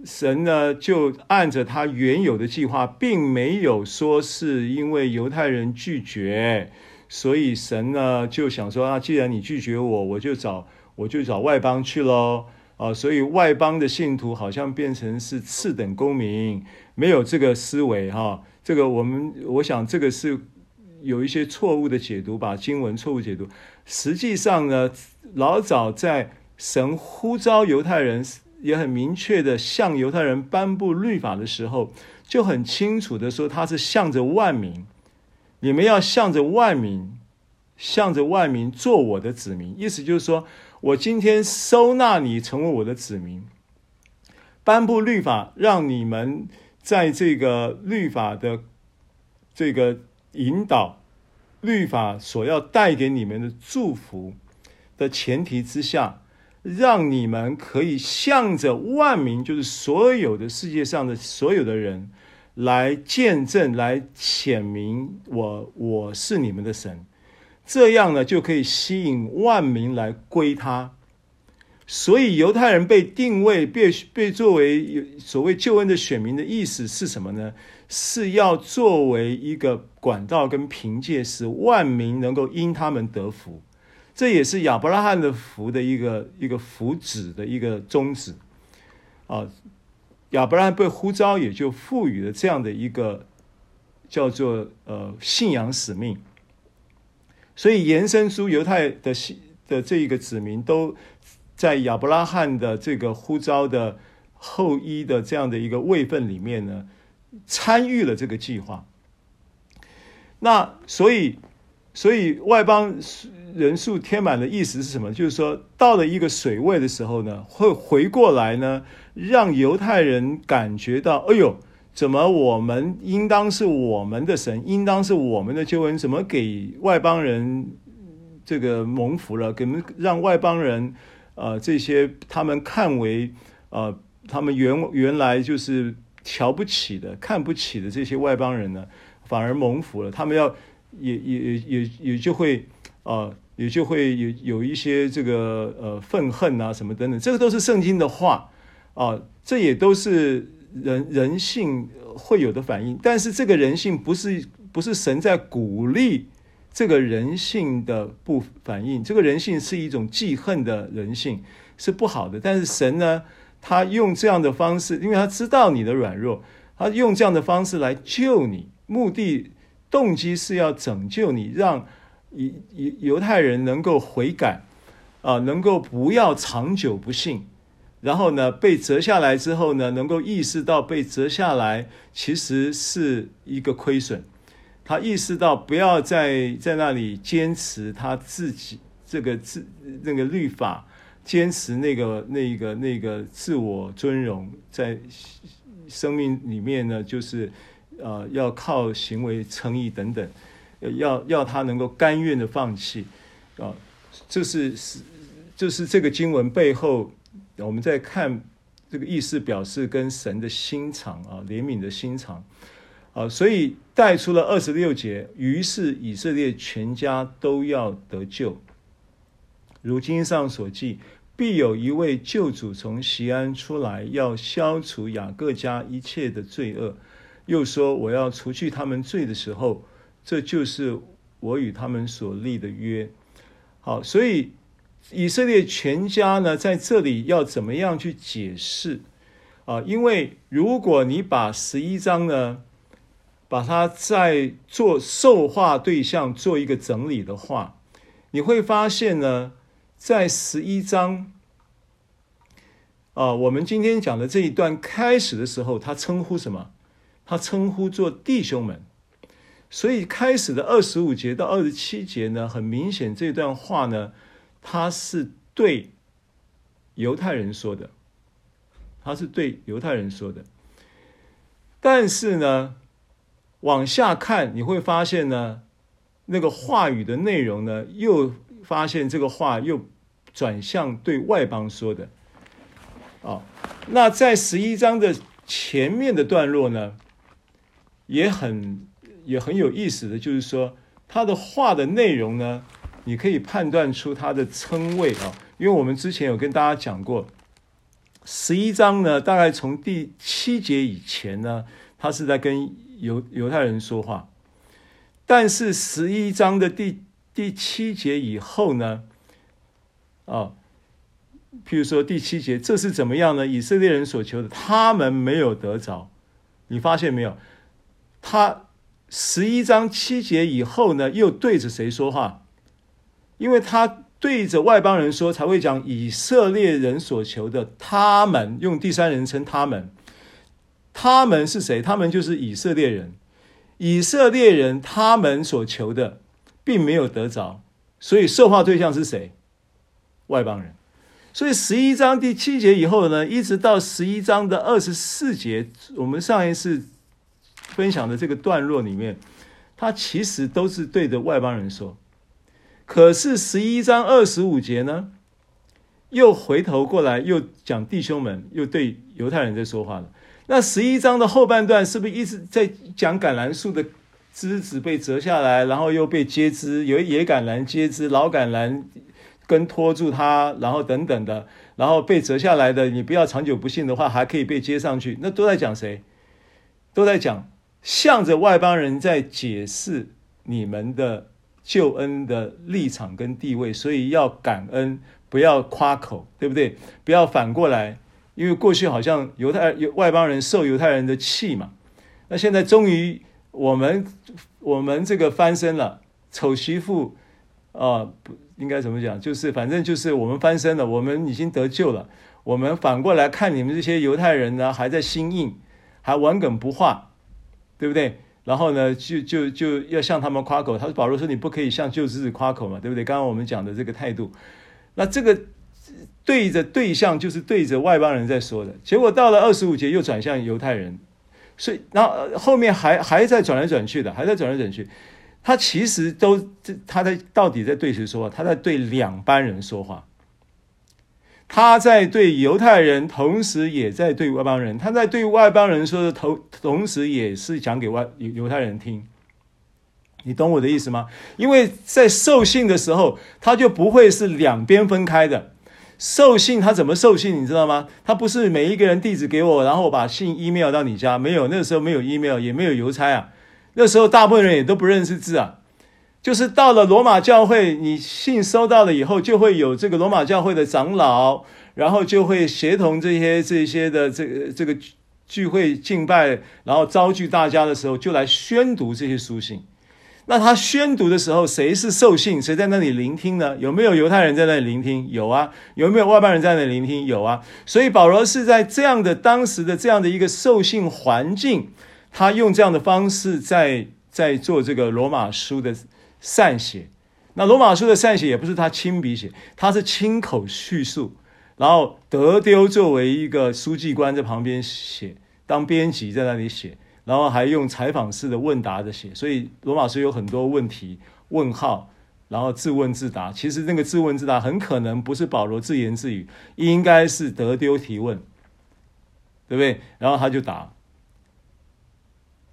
神呢就按着他原有的计划，并没有说是因为犹太人拒绝，所以神呢就想说啊，既然你拒绝我，我就找我就找外邦去喽啊，所以外邦的信徒好像变成是次等公民，没有这个思维哈，这个我们我想这个是。有一些错误的解读，把经文错误解读。实际上呢，老早在神呼召犹太人，也很明确的向犹太人颁布律法的时候，就很清楚的说，他是向着万民，你们要向着万民，向着万民做我的子民。意思就是说，我今天收纳你成为我的子民，颁布律法，让你们在这个律法的这个。引导律法所要带给你们的祝福的前提之下，让你们可以向着万民，就是所有的世界上的所有的人，来见证、来显明我我是你们的神。这样呢，就可以吸引万民来归他。所以犹太人被定位、被被作为所谓救恩的选民的意思是什么呢？是要作为一个管道跟凭借，使万民能够因他们得福。这也是亚伯拉罕的福的一个一个福祉的一个宗旨啊。亚伯拉罕被呼召，也就赋予了这样的一个叫做呃信仰使命。所以延伸出犹太的信的这一个子民都。在亚伯拉罕的这个呼召的后裔的这样的一个位分里面呢，参与了这个计划。那所以，所以外邦人数填满的意思是什么？就是说，到了一个水位的时候呢，会回过来呢，让犹太人感觉到，哎呦，怎么我们应当是我们的神，应当是我们的救恩，怎么给外邦人这个蒙福了？给让外邦人。呃，这些他们看为呃，他们原原来就是瞧不起的、看不起的这些外邦人呢，反而蒙福了。他们要也也也也就会呃，也就会有有一些这个呃愤恨啊什么等等，这个都是圣经的话啊，这也都是人人性会有的反应。但是这个人性不是不是神在鼓励。这个人性的不反应，这个人性是一种记恨的人性，是不好的。但是神呢，他用这样的方式，因为他知道你的软弱，他用这样的方式来救你，目的动机是要拯救你，让犹犹太人能够悔改，啊，能够不要长久不信，然后呢，被折下来之后呢，能够意识到被折下来其实是一个亏损。他意识到不要再在那里坚持他自己这个自那个律法，坚持那个那个那个自我尊荣，在生命里面呢，就是呃要靠行为诚意等等，要要他能够甘愿的放弃啊，这是是就是这个经文背后，我们在看这个意思表示跟神的心肠啊，怜悯的心肠。啊，所以带出了二十六节，于是以色列全家都要得救。如经上所记，必有一位救主从西安出来，要消除雅各家一切的罪恶。又说，我要除去他们罪的时候，这就是我与他们所立的约。好，所以以色列全家呢，在这里要怎么样去解释啊？因为如果你把十一章呢，把它在做受话对象做一个整理的话，你会发现呢，在十一章，啊，我们今天讲的这一段开始的时候，他称呼什么？他称呼做弟兄们。所以开始的二十五节到二十七节呢，很明显这段话呢，他是对犹太人说的，他是对犹太人说的，但是呢。往下看，你会发现呢，那个话语的内容呢，又发现这个话又转向对外邦说的。啊，那在十一章的前面的段落呢，也很也很有意思的，就是说他的话的内容呢，你可以判断出他的称谓啊，因为我们之前有跟大家讲过，十一章呢，大概从第七节以前呢，他是在跟犹犹太人说话，但是十一章的第第七节以后呢，啊，譬如说第七节，这是怎么样呢？以色列人所求的，他们没有得着，你发现没有？他十一章七节以后呢，又对着谁说话？因为他对着外邦人说，才会讲以色列人所求的。他们用第三人称他们，他们是谁？他们就是以色列人。以色列人他们所求的，并没有得着，所以受话对象是谁？外邦人。所以十一章第七节以后呢，一直到十一章的二十四节，我们上一次。分享的这个段落里面，他其实都是对着外邦人说。可是十一章二十五节呢，又回头过来又讲弟兄们，又对犹太人在说话了。那十一章的后半段是不是一直在讲橄榄树的枝子被折下来，然后又被接枝，有野橄榄接枝，老橄榄根拖住它，然后等等的，然后被折下来的，你不要长久不信的话，还可以被接上去。那都在讲谁？都在讲。向着外邦人在解释你们的救恩的立场跟地位，所以要感恩，不要夸口，对不对？不要反过来，因为过去好像犹太外邦人受犹太人的气嘛。那现在终于我们我们这个翻身了，丑媳妇啊，不应该怎么讲？就是反正就是我们翻身了，我们已经得救了。我们反过来看你们这些犹太人呢，还在心硬，还顽梗不化。对不对？然后呢，就就就要向他们夸口。他说：“保罗说，你不可以向旧日子夸口嘛，对不对？”刚刚我们讲的这个态度，那这个对着对象就是对着外邦人在说的。结果到了二十五节又转向犹太人，所以然后后面还还在转来转去的，还在转来转去。他其实都他在到底在对谁说话？他在对两班人说话。他在对犹太人，同时也在对外邦人。他在对外邦人说的同，同时也是讲给外犹太人听。你懂我的意思吗？因为在受信的时候，他就不会是两边分开的。受信他怎么受信？你知道吗？他不是每一个人地址给我，然后我把信 email 到你家。没有，那个时候没有 email，也没有邮差啊。那时候大部分人也都不认识字啊。就是到了罗马教会，你信收到了以后，就会有这个罗马教会的长老，然后就会协同这些这些的这个这个聚会敬拜，然后召集大家的时候，就来宣读这些书信。那他宣读的时候，谁是受信？谁在那里聆听呢？有没有犹太人在那里聆听？有啊。有没有外邦人在那里聆听？有啊。所以保罗是在这样的当时的这样的一个受信环境，他用这样的方式在在做这个罗马书的。缮写，那罗马书的缮写也不是他亲笔写，他是亲口叙述，然后德丢作为一个书记官在旁边写，当编辑在那里写，然后还用采访式的问答的写，所以罗马书有很多问题问号，然后自问自答。其实那个自问自答很可能不是保罗自言自语，应该是得丢提问，对不对？然后他就答。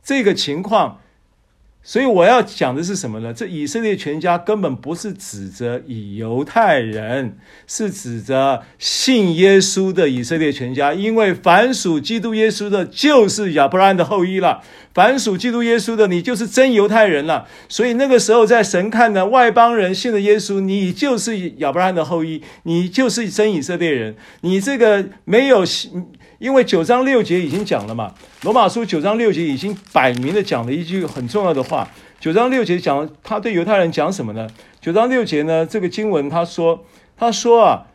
这个情况。所以我要讲的是什么呢？这以色列全家根本不是指着以犹太人，是指着信耶稣的以色列全家。因为凡属基督耶稣的，就是亚伯拉罕的后裔了。凡属基督耶稣的，你就是真犹太人了。所以那个时候，在神看的外邦人信了耶稣，你就是亚伯拉罕的后裔，你就是真以色列人。你这个没有。因为九章六节已经讲了嘛，罗马书九章六节已经摆明了讲了一句很重要的话。九章六节讲他对犹太人讲什么呢？九章六节呢，这个经文他说，他说啊，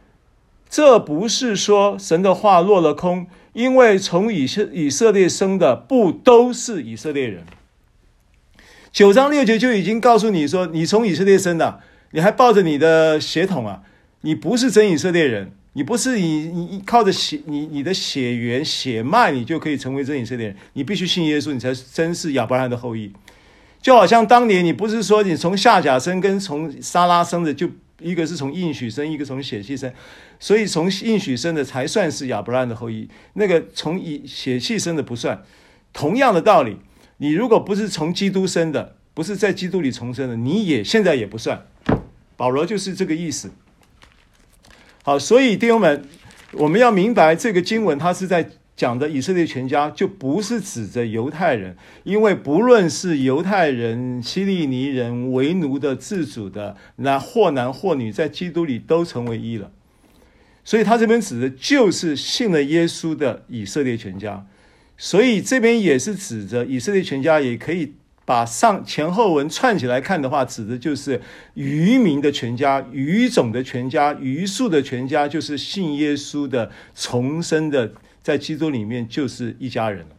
这不是说神的话落了空，因为从以色以色列生的不都是以色列人。九章六节就已经告诉你说，你从以色列生的，你还抱着你的血统啊，你不是真以色列人。你不是你你靠着血你你的血缘血脉，你就可以成为真以色列人。你必须信耶稣，你才真是亚伯拉罕的后裔。就好像当年你不是说你从夏甲生跟从撒拉生的，就一个是从应许生，一个从血气生，所以从应许生的才算是亚伯拉罕的后裔。那个从以血气生的不算。同样的道理，你如果不是从基督生的，不是在基督里重生的，你也现在也不算。保罗就是这个意思。好，所以弟兄们，我们要明白这个经文，它是在讲的以色列全家，就不是指着犹太人，因为不论是犹太人、希利尼人、为奴的、自主的，那或男或女，在基督里都成为一了。所以他这边指的就是信了耶稣的以色列全家。所以这边也是指着以色列全家，也可以把上前后文串起来看的话，指的就是渔民的全家、余种的全家、余数的全家，就是信耶稣的重生的。在基督里面就是一家人了，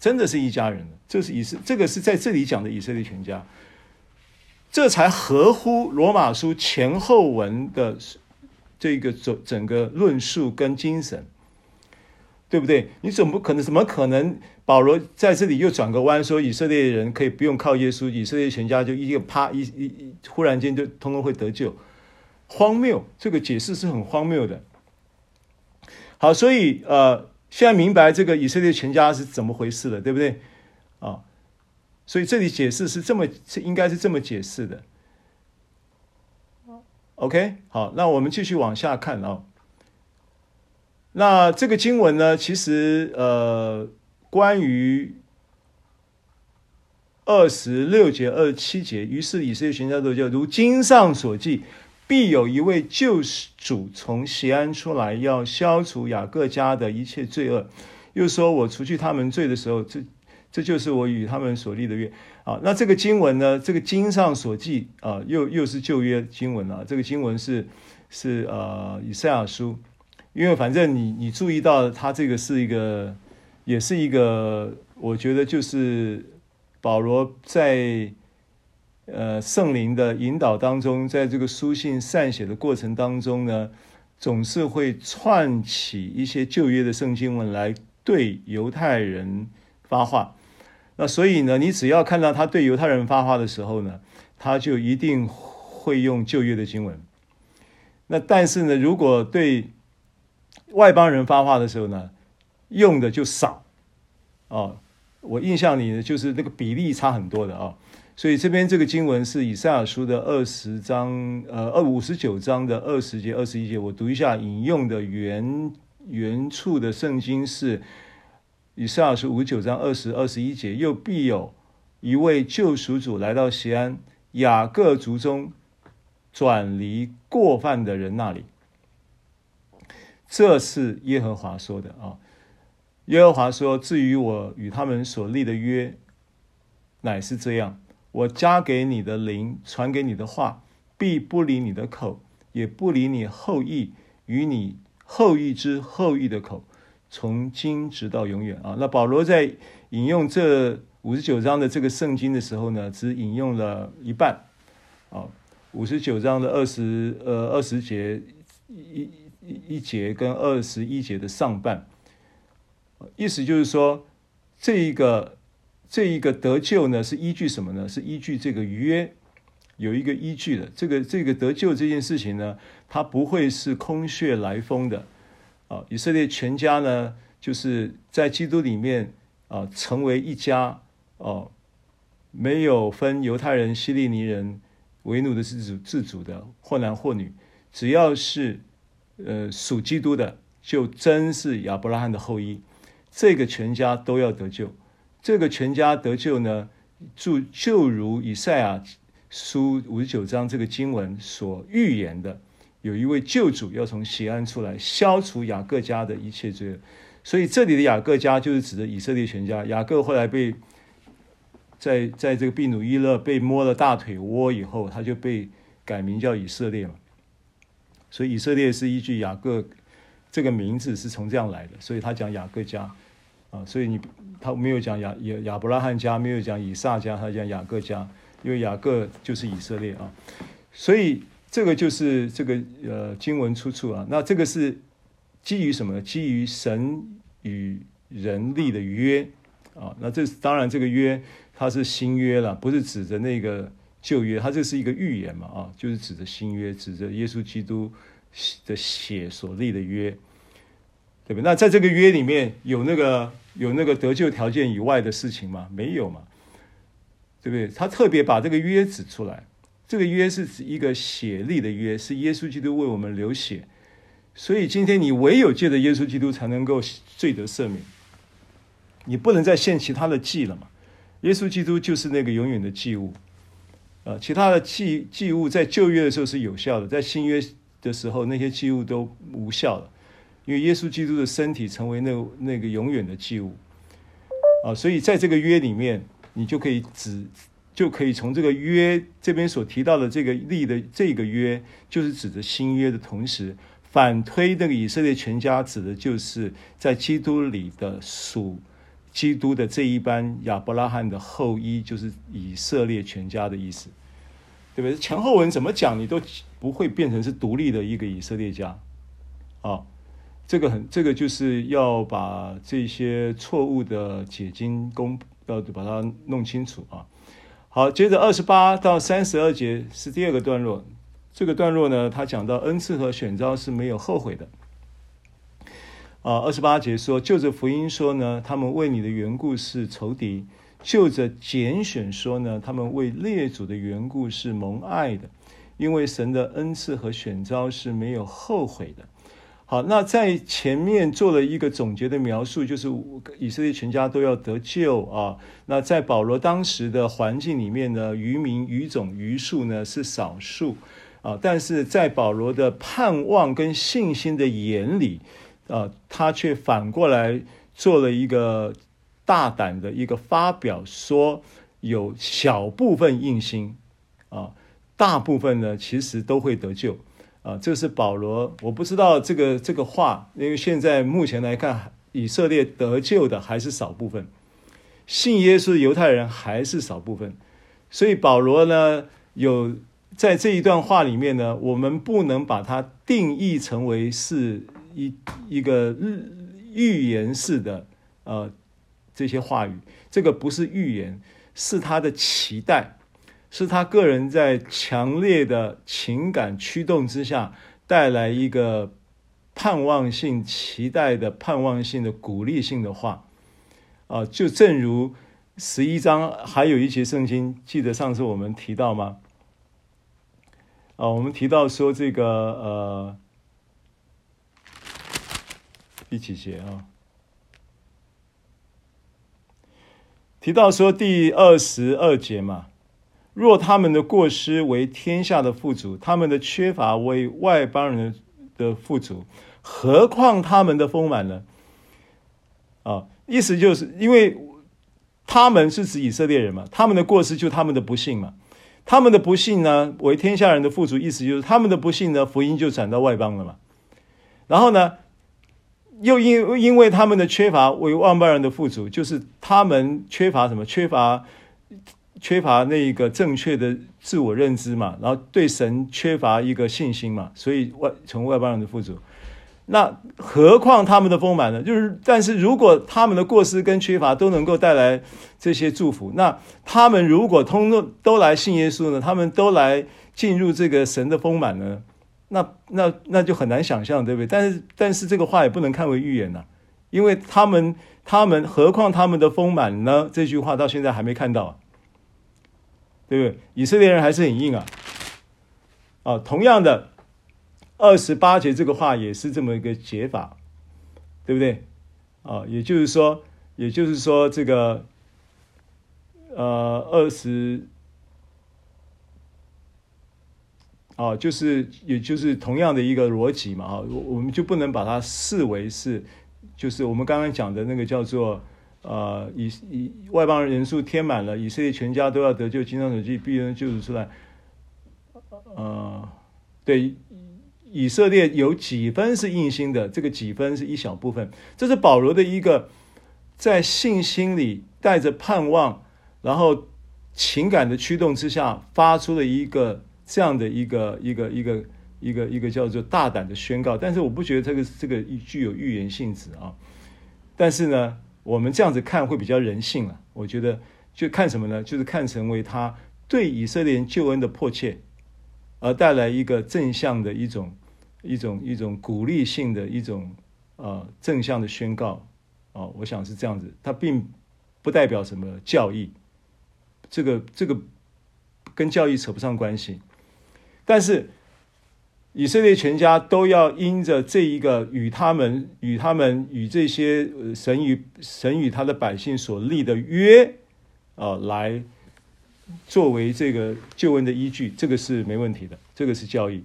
真的是一家人了。这是以色，这个是在这里讲的以色列全家，这才合乎罗马书前后文的这个整整个论述跟精神，对不对？你怎么可能？怎么可能？保罗在这里又转个弯，说以色列人可以不用靠耶稣，以色列全家就一个啪一一一，忽然间就通通会得救？荒谬！这个解释是很荒谬的。好，所以呃，现在明白这个以色列全家是怎么回事了，对不对？啊，所以这里解释是这么，是应该是这么解释的。OK，好，那我们继续往下看啊。那这个经文呢，其实呃，关于二十六节、二十七节，于是以色列全家都叫如经上所记。必有一位救主从锡安出来，要消除雅各家的一切罪恶。又说：“我除去他们罪的时候，这这就是我与他们所立的约。”啊，那这个经文呢？这个经上所记啊，又又是旧约经文了。这个经文是是呃以赛亚书，因为反正你你注意到，他这个是一个，也是一个，我觉得就是保罗在。呃，圣灵的引导当中，在这个书信散写的过程当中呢，总是会串起一些旧约的圣经文来对犹太人发话。那所以呢，你只要看到他对犹太人发话的时候呢，他就一定会用旧约的经文。那但是呢，如果对外邦人发话的时候呢，用的就少。哦，我印象里呢，就是那个比例差很多的啊。哦所以这边这个经文是以赛亚书的二十章，呃，二五十九章的二十节、二十一节。我读一下引用的原原处的圣经是以赛亚书五十九章二十二十一节。又必有一位救赎主来到西安，雅各族中转离过犯的人那里。这是耶和华说的啊。耶和华说：“至于我与他们所立的约，乃是这样。”我加给你的灵，传给你的话，必不离你的口，也不离你后裔与你后裔之后裔的口，从今直到永远啊！那保罗在引用这五十九章的这个圣经的时候呢，只引用了一半啊，五十九章的二十呃二十节一一一节跟二十一节的上半，意思就是说这一个。这一个得救呢，是依据什么呢？是依据这个约，有一个依据的。这个这个得救这件事情呢，它不会是空穴来风的啊！以色列全家呢，就是在基督里面啊，成为一家哦，没有分犹太人、希利尼人、为奴的自主自主的，或男或女，只要是呃属基督的，就真是亚伯拉罕的后裔，这个全家都要得救。这个全家得救呢，就就如以赛亚书五十九章这个经文所预言的，有一位救主要从西安出来，消除雅各家的一切罪恶。所以这里的雅各家就是指的以色列全家。雅各后来被在在这个毗努伊勒被摸了大腿窝以后，他就被改名叫以色列嘛。所以以色列是依据雅各这个名字是从这样来的，所以他讲雅各家。啊，所以你他没有讲亚亚亚伯拉罕家，没有讲以撒家，他讲雅各家，因为雅各就是以色列啊，所以这个就是这个呃经文出处啊。那这个是基于什么呢？基于神与人立的约啊。那这当然这个约它是新约了，不是指着那个旧约，它这是一个预言嘛啊，就是指着新约，指着耶稣基督的血所立的约。对不对？那在这个约里面有那个有那个得救条件以外的事情吗？没有嘛，对不对？他特别把这个约指出来，这个约是指一个血立的约，是耶稣基督为我们流血，所以今天你唯有借着耶稣基督才能够罪得赦免，你不能再献其他的祭了嘛。耶稣基督就是那个永远的祭物，呃，其他的祭祭物在旧约的时候是有效的，在新约的时候那些祭物都无效了，因为耶稣基督的身体成为那那个永远的祭物，啊，所以在这个约里面，你就可以指，就可以从这个约这边所提到的这个立的这个约，就是指着新约的同时，反推那个以色列全家，指的就是在基督里的属。基督的这一班亚伯拉罕的后裔，就是以色列全家的意思，对不对？前后文怎么讲，你都不会变成是独立的一个以色列家，啊，这个很，这个就是要把这些错误的解经功要把它弄清楚啊。好，接着二十八到三十二节是第二个段落，这个段落呢，他讲到恩赐和选召是没有后悔的。啊，二十八节说，就着福音说呢，他们为你的缘故是仇敌；就着拣选说呢，他们为列祖的缘故是蒙爱的，因为神的恩赐和选召是没有后悔的。好，那在前面做了一个总结的描述，就是以色列全家都要得救啊。那在保罗当时的环境里面呢，余民、余种、余数呢是少数啊，但是在保罗的盼望跟信心的眼里。啊，他却反过来做了一个大胆的一个发表，说有小部分硬心，啊，大部分呢其实都会得救，啊，这是保罗，我不知道这个这个话，因为现在目前来看，以色列得救的还是少部分，信耶稣犹太人还是少部分，所以保罗呢有在这一段话里面呢，我们不能把它定义成为是。一一个预言式的呃这些话语，这个不是预言，是他的期待，是他个人在强烈的情感驱动之下带来一个盼望性期待的盼望性的鼓励性的话啊、呃，就正如十一章还有一节圣经，记得上次我们提到吗？啊、呃，我们提到说这个呃。第几节啊？提到说第二十二节嘛，若他们的过失为天下的富足，他们的缺乏为外邦人的富足，何况他们的丰满呢？啊，意思就是因为他们是指以色列人嘛，他们的过失就他们的不幸嘛，他们的不幸呢为天下人的富足，意思就是他们的不幸呢，福音就转到外邦了嘛，然后呢？又因因为他们的缺乏为外邦人的富足，就是他们缺乏什么？缺乏缺乏那一个正确的自我认知嘛，然后对神缺乏一个信心嘛，所以外成为外邦人的富足。那何况他们的丰满呢？就是但是如果他们的过失跟缺乏都能够带来这些祝福，那他们如果通通都来信耶稣呢？他们都来进入这个神的丰满呢？那那那就很难想象，对不对？但是但是这个话也不能看为预言呐，因为他们他们何况他们的丰满呢？这句话到现在还没看到啊，对不对？以色列人还是很硬啊，啊，同样的二十八节这个话也是这么一个解法，对不对？啊，也就是说，也就是说这个呃二十。啊，就是，也就是同样的一个逻辑嘛，啊，我我们就不能把它视为是，就是我们刚刚讲的那个叫做，呃，以以外邦人数填满了，以色列全家都要得救，经上所记必能救赎出来。呃，对，以色列有几分是硬心的，这个几分是一小部分，这是保罗的一个在信心里带着盼望，然后情感的驱动之下发出的一个。这样的一个一个一个一个一个叫做大胆的宣告，但是我不觉得这个这个具有预言性质啊。但是呢，我们这样子看会比较人性了。我觉得就看什么呢？就是看成为他对以色列人救恩的迫切，而带来一个正向的一种一种一种鼓励性的一种呃正向的宣告啊。我想是这样子，它并不代表什么教义，这个这个跟教义扯不上关系。但是以色列全家都要因着这一个与他们、与他们、与这些神与神与他的百姓所立的约，啊、来作为这个救恩的依据，这个是没问题的，这个是教义。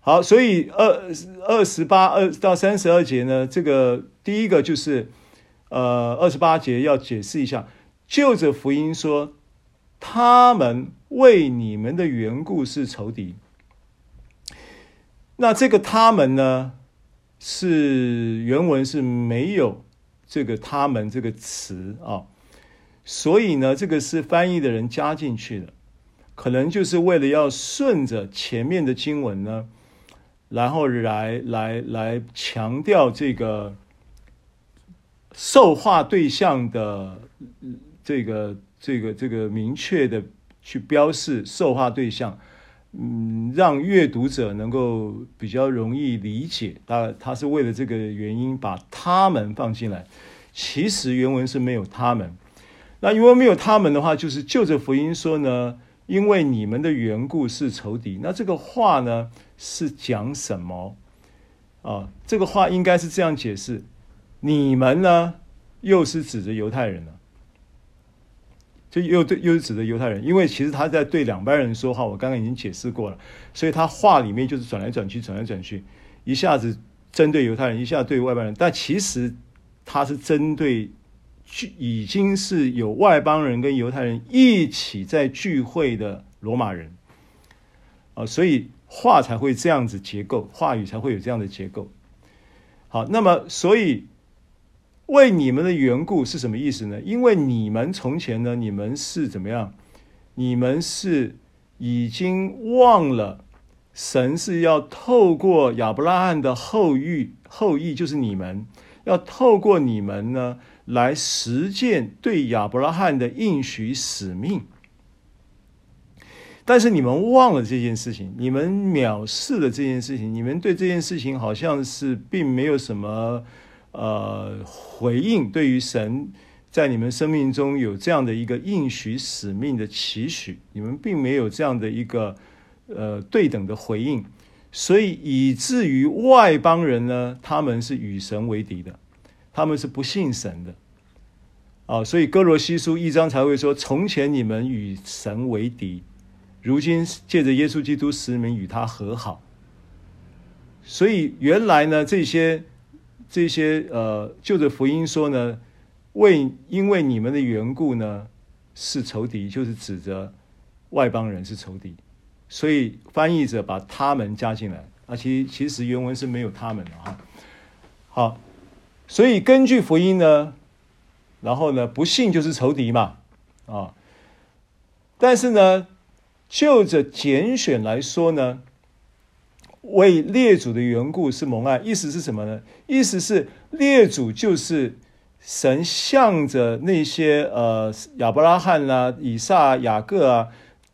好，所以二二十八二到三十二节呢，这个第一个就是，呃，二十八节要解释一下，就着福音说，他们为你们的缘故是仇敌。那这个他们呢，是原文是没有这个他们这个词啊，所以呢，这个是翻译的人加进去的，可能就是为了要顺着前面的经文呢，然后来来来强调这个受话对象的这个这个这个明确的去标示受话对象。嗯，让阅读者能够比较容易理解，他他是为了这个原因把他们放进来。其实原文是没有他们，那因为没有他们的话，就是就着福音说呢，因为你们的缘故是仇敌。那这个话呢是讲什么啊？这个话应该是这样解释：你们呢又是指着犹太人了。就又对，又是指的犹太人，因为其实他在对两班人说话，我刚刚已经解释过了，所以他话里面就是转来转去，转来转去，一下子针对犹太人，一下子对外邦人，但其实他是针对聚，已经是有外邦人跟犹太人一起在聚会的罗马人，啊，所以话才会这样子结构，话语才会有这样的结构。好，那么所以。为你们的缘故是什么意思呢？因为你们从前呢，你们是怎么样？你们是已经忘了，神是要透过亚伯拉罕的后裔，后裔就是你们，要透过你们呢来实践对亚伯拉罕的应许使命。但是你们忘了这件事情，你们藐视了这件事情，你们对这件事情好像是并没有什么。呃，回应对于神在你们生命中有这样的一个应许使命的期许，你们并没有这样的一个呃对等的回应，所以以至于外邦人呢，他们是与神为敌的，他们是不信神的啊，所以哥罗西书一章才会说：从前你们与神为敌，如今借着耶稣基督使你们与他和好。所以原来呢，这些。这些呃，就着福音说呢，为因为你们的缘故呢，是仇敌，就是指着外邦人是仇敌，所以翻译者把他们加进来啊，其其实原文是没有他们的哈。好，所以根据福音呢，然后呢，不信就是仇敌嘛啊，但是呢，就着拣选来说呢。为列祖的缘故是蒙爱，意思是什么呢？意思是列祖就是神向着那些呃亚伯拉罕啊、以撒、雅各啊，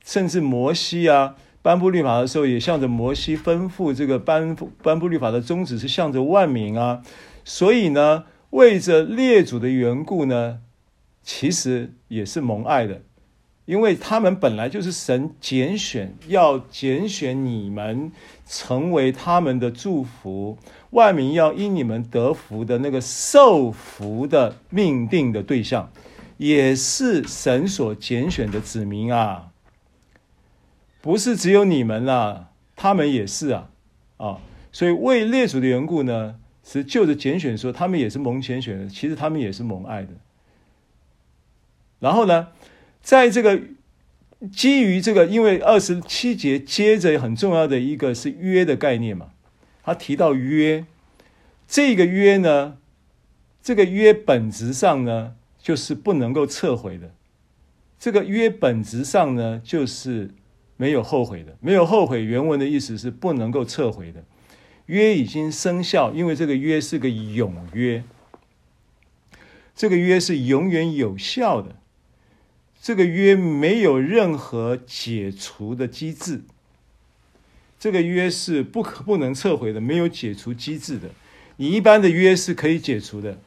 甚至摩西啊，颁布律法的时候，也向着摩西吩咐这个颁颁布律法的宗旨是向着万民啊。所以呢，为着列祖的缘故呢，其实也是蒙爱的，因为他们本来就是神拣选，要拣选你们。成为他们的祝福，万民要因你们得福的那个受福的命定的对象，也是神所拣选的子民啊，不是只有你们啊，他们也是啊，啊，所以为列祖的缘故呢，是就着拣选说，他们也是蒙拣选的，其实他们也是蒙爱的。然后呢，在这个。基于这个，因为二十七节接着很重要的一个是约的概念嘛，他提到约，这个约呢，这个约本质上呢就是不能够撤回的，这个约本质上呢就是没有后悔的，没有后悔。原文的意思是不能够撤回的，约已经生效，因为这个约是个永约，这个约是永远有效的。这个约没有任何解除的机制，这个约是不可不能撤回的，没有解除机制的。你一般的约是可以解除的，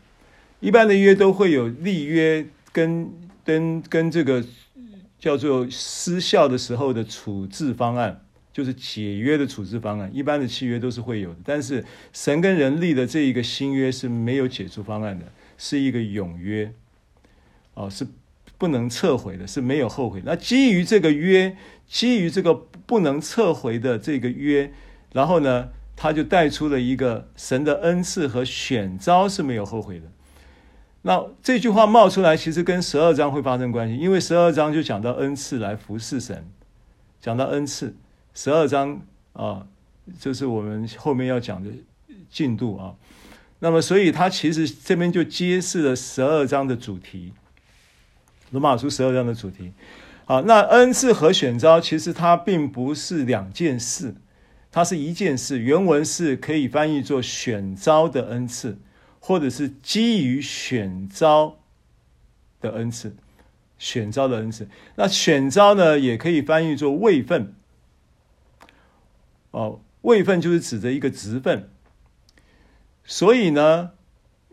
一般的约都会有立约跟跟跟这个叫做失效的时候的处置方案，就是解约的处置方案。一般的契约都是会有的，但是神跟人立的这一个新约是没有解除方案的，是一个永约，哦，是不能撤回的，是没有后悔。那基于这个约，基于这个不能撤回的这个约，然后呢，他就带出了一个神的恩赐和选召是没有后悔的。那这句话冒出来，其实跟十二章会发生关系，因为十二章就讲到恩赐来服侍神，讲到恩赐，十二章啊，这是我们后面要讲的进度啊。那么，所以他其实这边就揭示了十二章的主题，罗马书十二章的主题。好，那恩赐和选召其实它并不是两件事，它是一件事。原文是可以翻译作选召的恩赐。或者是基于选召的恩赐，选召的恩赐。那选召呢，也可以翻译作位份。哦，位份就是指着一个职份。所以呢，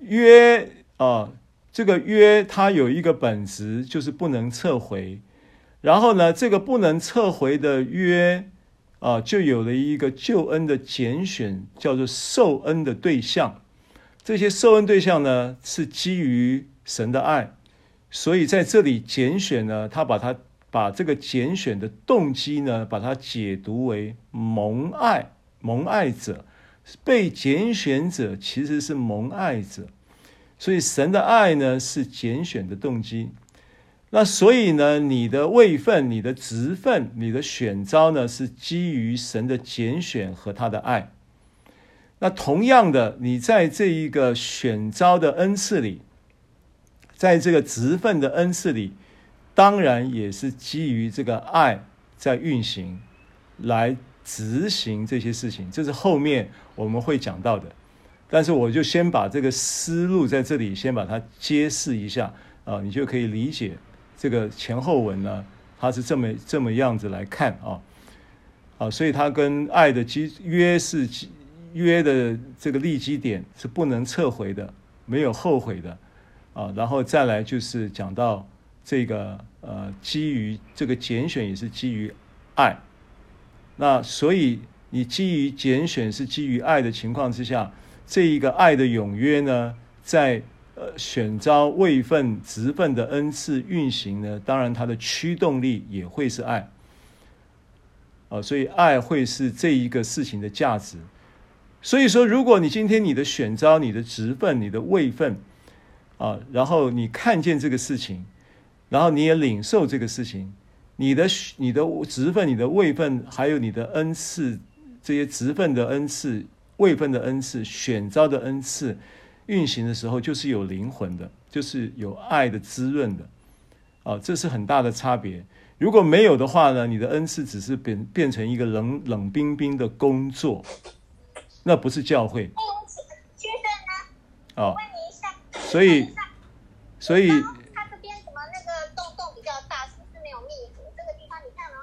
约啊，这个约它有一个本质，就是不能撤回。然后呢，这个不能撤回的约啊，就有了一个救恩的拣选，叫做受恩的对象。这些受恩对象呢，是基于神的爱，所以在这里拣选呢，他把他把这个拣选的动机呢，把它解读为蒙爱，蒙爱者，被拣选者其实是蒙爱者，所以神的爱呢是拣选的动机。那所以呢，你的位分、你的职分、你的选召呢，是基于神的拣选和他的爱。那同样的，你在这一个选召的恩赐里，在这个职分的恩赐里，当然也是基于这个爱在运行，来执行这些事情。这是后面我们会讲到的。但是我就先把这个思路在这里先把它揭示一下啊，你就可以理解这个前后文呢，它是这么这么样子来看啊啊，所以它跟爱的基约是。约的这个立基点是不能撤回的，没有后悔的，啊，然后再来就是讲到这个呃，基于这个拣选也是基于爱，那所以你基于拣选是基于爱的情况之下，这一个爱的永约呢，在呃选召位份职份的恩赐运行呢，当然它的驱动力也会是爱，啊，所以爱会是这一个事情的价值。所以说，如果你今天你的选召、你的职份、你的位份，啊，然后你看见这个事情，然后你也领受这个事情，你的你的职份、你的位份，还有你的恩赐，这些职份的恩赐、位分的恩赐、选召的恩赐运行的时候，就是有灵魂的，就是有爱的滋润的，啊，这是很大的差别。如果没有的话呢，你的恩赐只是变变成一个冷冷冰冰的工作。那不是教会。先生呢？哦，问你一下。所以，所以。他这边什么那个洞洞比较大，是不是没有密合？这个地方你看吗？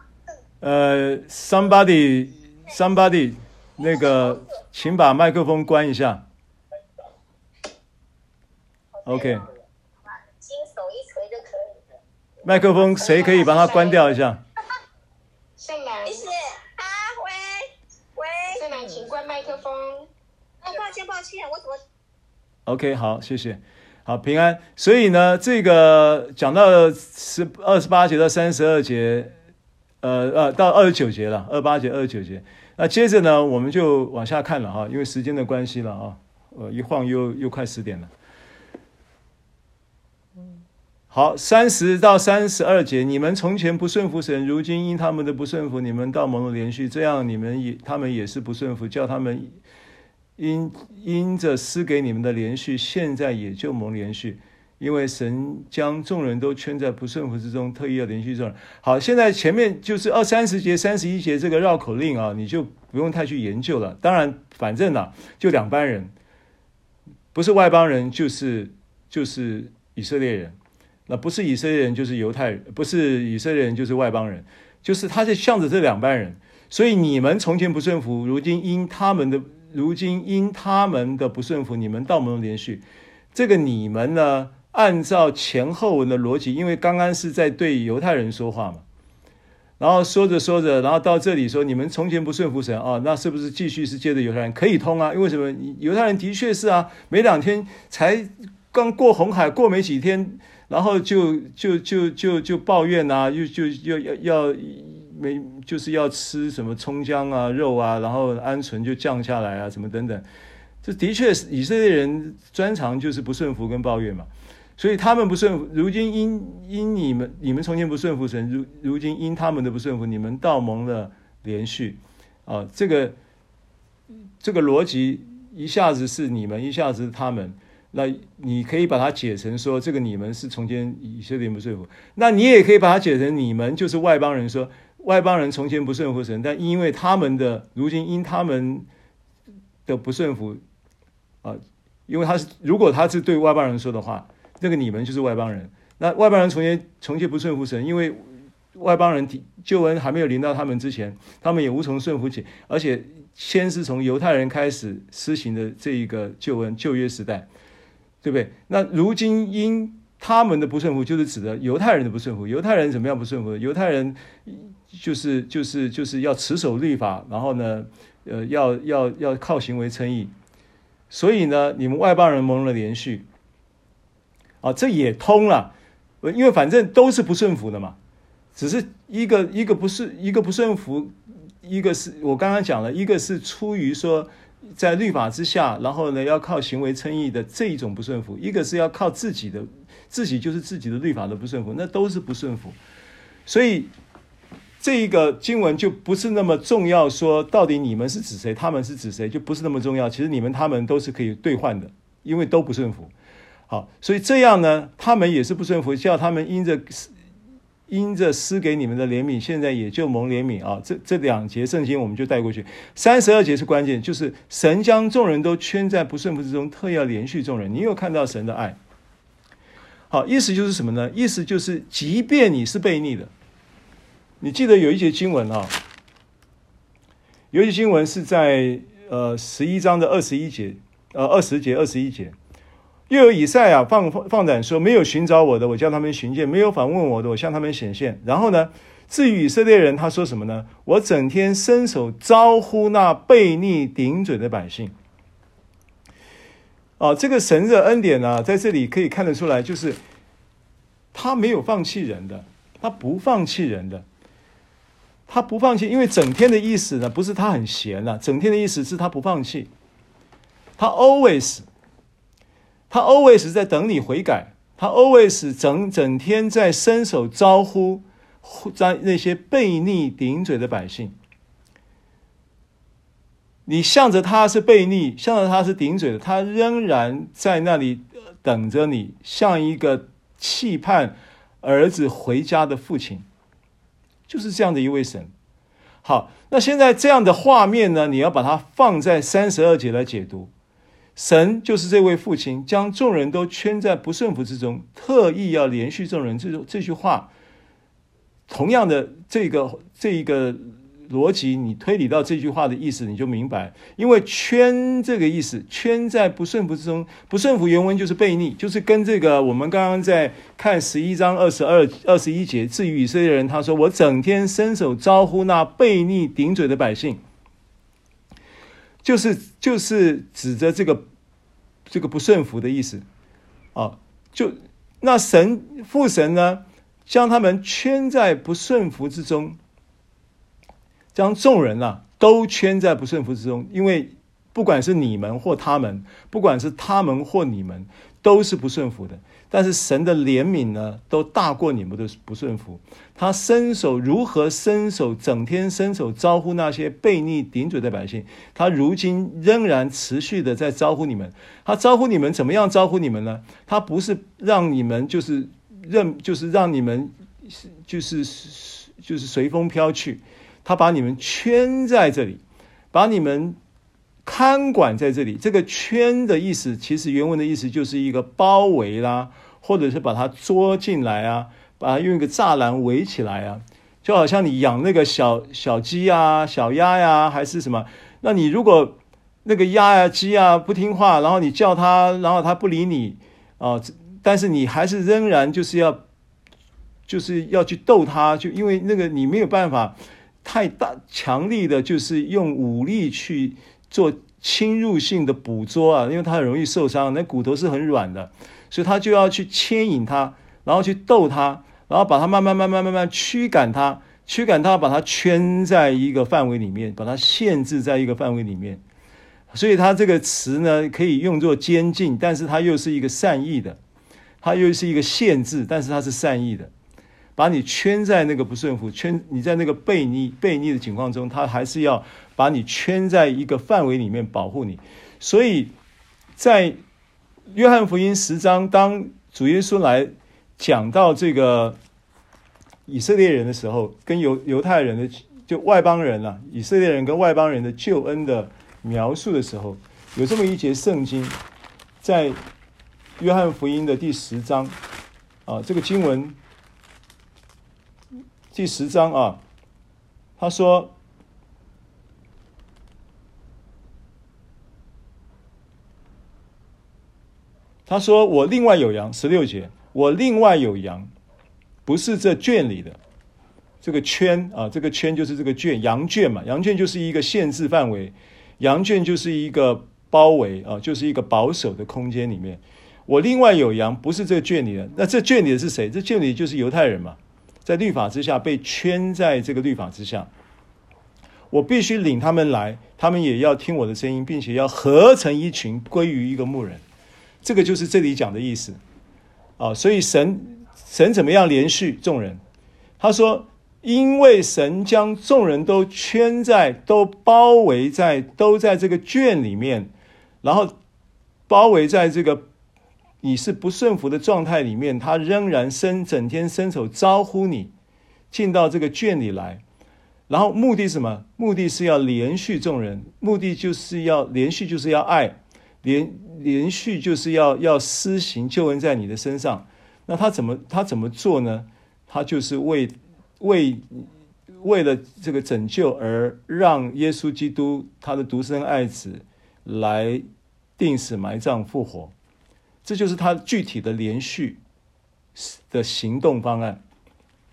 呃，somebody，somebody，那个，请把麦克风关一下。OK。金手一锤就可以。麦克风谁可以帮他关掉一下胜男，谢谢。啊，喂，喂。胜男，请关麦克风。啊，抱歉，抱歉，我怎么？OK，好，谢谢，好平安。所以呢，这个讲到十二十八节到三十二节，呃呃，到二十九节了，二八节、二十九节。那接着呢，我们就往下看了哈，因为时间的关系了啊，呃，一晃又又快十点了。好，三十到三十二节，你们从前不顺服神，如今因他们的不顺服，你们到蒙了连续，这样你们也他们也是不顺服，叫他们。因因着施给你们的连续，现在也就蒙连续，因为神将众人都圈在不顺服之中，特意要连续众人。好，现在前面就是二三十节、三十一节这个绕口令啊，你就不用太去研究了。当然，反正啊，就两班人，不是外邦人，就是就是以色列人。那不是以色列人，就是犹太人；不是以色列人，就是外邦人。就是他是向着这两班人。所以你们从前不顺服，如今因他们的。如今因他们的不顺服，你们倒蒙怜恤。这个你们呢？按照前后文的逻辑，因为刚刚是在对犹太人说话嘛，然后说着说着，然后到这里说你们从前不顺服神啊，那是不是继续是接着犹太人可以通啊？因为什么？犹太人的确是啊，没两天才刚过红海，过没几天，然后就就就就就抱怨啊，又就要要要没就是要吃什么葱姜啊肉啊，然后鹌鹑就降下来啊，什么等等。这的确是以色列人专长就是不顺服跟抱怨嘛。所以他们不顺服，如今因因你们你们从前不顺服神，如如今因他们的不顺服，你们倒蒙了连续，啊，这个这个逻辑一下子是你们，一下子他们，那你可以把它解成说，这个你们是从前以色列不顺服，那你也可以把它解成你们就是外邦人说，外邦人从前不顺服神，但因为他们的如今因他们的不顺服，啊，因为他是如果他是对外邦人说的话。那个你们就是外邦人，那外邦人从前从前不顺服神，因为外邦人救恩还没有临到他们之前，他们也无从顺服起，而且先是从犹太人开始施行的这一个救恩旧约时代，对不对？那如今因他们的不顺服，就是指的犹太人的不顺服。犹太人怎么样不顺服？犹太人就是就是就是要持守律法，然后呢，呃，要要要靠行为称义，所以呢，你们外邦人蒙了连续。啊，这也通了，因为反正都是不顺服的嘛，只是一个一个不是一个不顺服，一个是我刚刚讲了，一个是出于说在律法之下，然后呢要靠行为称义的这一种不顺服，一个是要靠自己的自己就是自己的律法的不顺服，那都是不顺服，所以这一个经文就不是那么重要，说到底你们是指谁，他们是指谁，就不是那么重要。其实你们他们都是可以兑换的，因为都不顺服。好，所以这样呢，他们也是不顺服，叫他们因着因着施给你们的怜悯，现在也就蒙怜悯啊。这这两节圣经我们就带过去。三十二节是关键，就是神将众人都圈在不顺服之中，特要怜恤众人。你有看到神的爱？好，意思就是什么呢？意思就是，即便你是悖逆的，你记得有一节经文啊，有一节经文是在呃十一章的二十一节，呃二十节二十一节。又有以赛亚放放胆说：“没有寻找我的，我叫他们寻见；没有访问我的，我向他们显现。”然后呢，至于以色列人，他说什么呢？我整天伸手招呼那悖逆顶嘴的百姓。哦，这个神的恩典呢、在这里可以看得出来，就是他没有放弃人的，他不放弃人的，他不放弃。因为整天的意思呢，不是他很闲了、啊，整天的意思是他不放弃，他 always。他 always 在等你悔改，他 always 整整天在伸手招呼，在那些悖逆顶嘴的百姓。你向着他是悖逆，向着他是顶嘴的，他仍然在那里等着你，像一个期盼儿子回家的父亲，就是这样的一位神。好，那现在这样的画面呢，你要把它放在三十二节来解读。神就是这位父亲，将众人都圈在不顺服之中，特意要连续众人。这这句话，同样的这个这一个逻辑，你推理到这句话的意思，你就明白。因为圈这个意思，圈在不顺服之中，不顺服原文就是悖逆，就是跟这个我们刚刚在看十一章二十二、二十一节，至于以色列人，他说：“我整天伸手招呼那悖逆顶嘴的百姓。”就是就是指着这个这个不顺服的意思。啊，就那神父神呢，将他们圈在不顺服之中，将众人啊都圈在不顺服之中，因为不管是你们或他们，不管是他们或你们，都是不顺服的。但是神的怜悯呢，都大过你们的不顺服。他伸手如何伸手，整天伸手招呼那些悖逆顶嘴的百姓。他如今仍然持续的在招呼你们。他招呼你们怎么样招呼你们呢？他不是让你们就是任，就是让你们就是就是随风飘去。他把你们圈在这里，把你们看管在这里。这个圈的意思，其实原文的意思就是一个包围啦。或者是把它捉进来啊，把它用一个栅栏围起来啊，就好像你养那个小小鸡啊、小鸭呀、还是什么？那你如果那个鸭呀、鸡啊不听话，然后你叫它，然后它不理你啊，但是你还是仍然就是要就是要去逗它，就因为那个你没有办法太大强力的，就是用武力去做侵入性的捕捉啊，因为它很容易受伤，那骨头是很软的，所以它就要去牵引它，然后去逗它，然后把它慢慢慢慢慢慢驱赶它，驱赶它，把它圈在一个范围里面，把它限制在一个范围里面。所以它这个词呢，可以用作监禁，但是它又是一个善意的，它又是一个限制，但是它是善意的，把你圈在那个不顺服，圈你在那个悖逆悖逆的情况中，它还是要把你圈在一个范围里面保护你。所以在约翰福音十章，当主耶稣来讲到这个以色列人的时候，跟犹犹太人的就外邦人啊，以色列人跟外邦人的救恩的。描述的时候，有这么一节圣经，在约翰福音的第十章啊，这个经文第十章啊，他说，他说我另外有羊，十六节，我另外有羊，不是这圈里的，这个圈啊，这个圈就是这个圈，羊圈嘛，羊圈就是一个限制范围。羊圈就是一个包围啊，就是一个保守的空间里面。我另外有羊，不是这圈里的。那这圈里的是谁？这圈里就是犹太人嘛，在律法之下被圈在这个律法之下。我必须领他们来，他们也要听我的声音，并且要合成一群，归于一个牧人。这个就是这里讲的意思啊。所以神神怎么样连续众人？他说。因为神将众人都圈在、都包围在、都在这个圈里面，然后包围在这个你是不顺服的状态里面，他仍然伸整天伸手招呼你进到这个圈里来，然后目的是什么？目的是要连续众人，目的就是要连续，就是要爱，连连续就是要要施行救恩在你的身上。那他怎么他怎么做呢？他就是为。为为了这个拯救而让耶稣基督他的独生爱子来钉死埋葬复活，这就是他具体的连续的行动方案。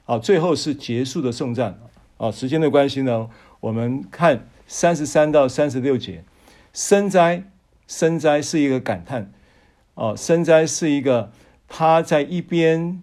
好，最后是结束的颂赞。啊，时间的关系呢，我们看三十三到三十六节。生灾，深哉是一个感叹。哦，深哉是一个他在一边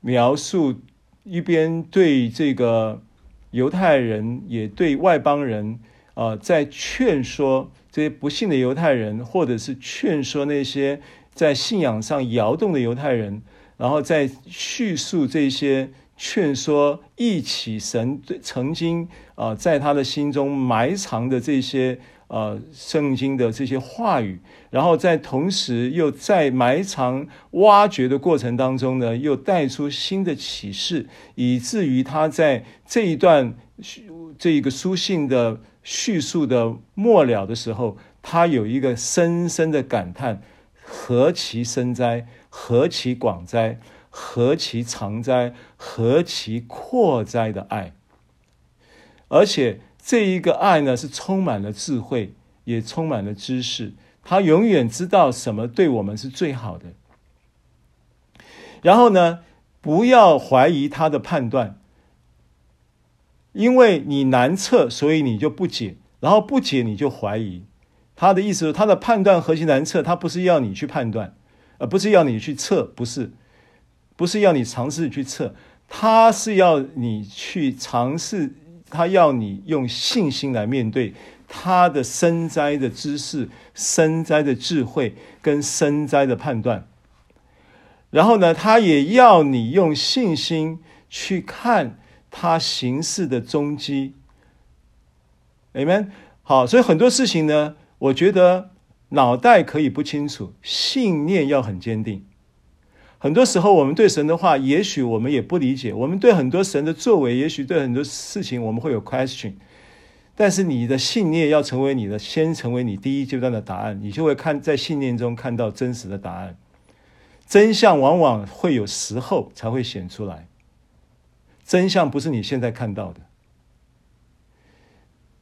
描述。一边对这个犹太人，也对外邦人，啊、在劝说这些不信的犹太人，或者是劝说那些在信仰上摇动的犹太人，然后在叙述这些劝说一起神曾经啊、在他的心中埋藏的这些。呃，圣经的这些话语，然后在同时又在埋藏、挖掘的过程当中呢，又带出新的启示，以至于他在这一段这一个书信的叙述的末了的时候，他有一个深深的感叹：何其深哉，何其广哉，何其长哉，何其阔哉的爱，而且。这一个爱呢，是充满了智慧，也充满了知识。他永远知道什么对我们是最好的。然后呢，不要怀疑他的判断，因为你难测，所以你就不解，然后不解你就怀疑。他的意思是，他的判断何其难测，他不是要你去判断，而不是要你去测，不是，不是要你尝试去测，他是要你去尝试。他要你用信心来面对他的深灾的知识、深灾的智慧跟深灾的判断，然后呢，他也要你用信心去看他行事的踪迹。Amen。好，所以很多事情呢，我觉得脑袋可以不清楚，信念要很坚定。很多时候，我们对神的话，也许我们也不理解；我们对很多神的作为，也许对很多事情，我们会有 question。但是，你的信念要成为你的，先成为你第一阶段的答案，你就会看在信念中看到真实的答案。真相往往会有时候才会显出来，真相不是你现在看到的。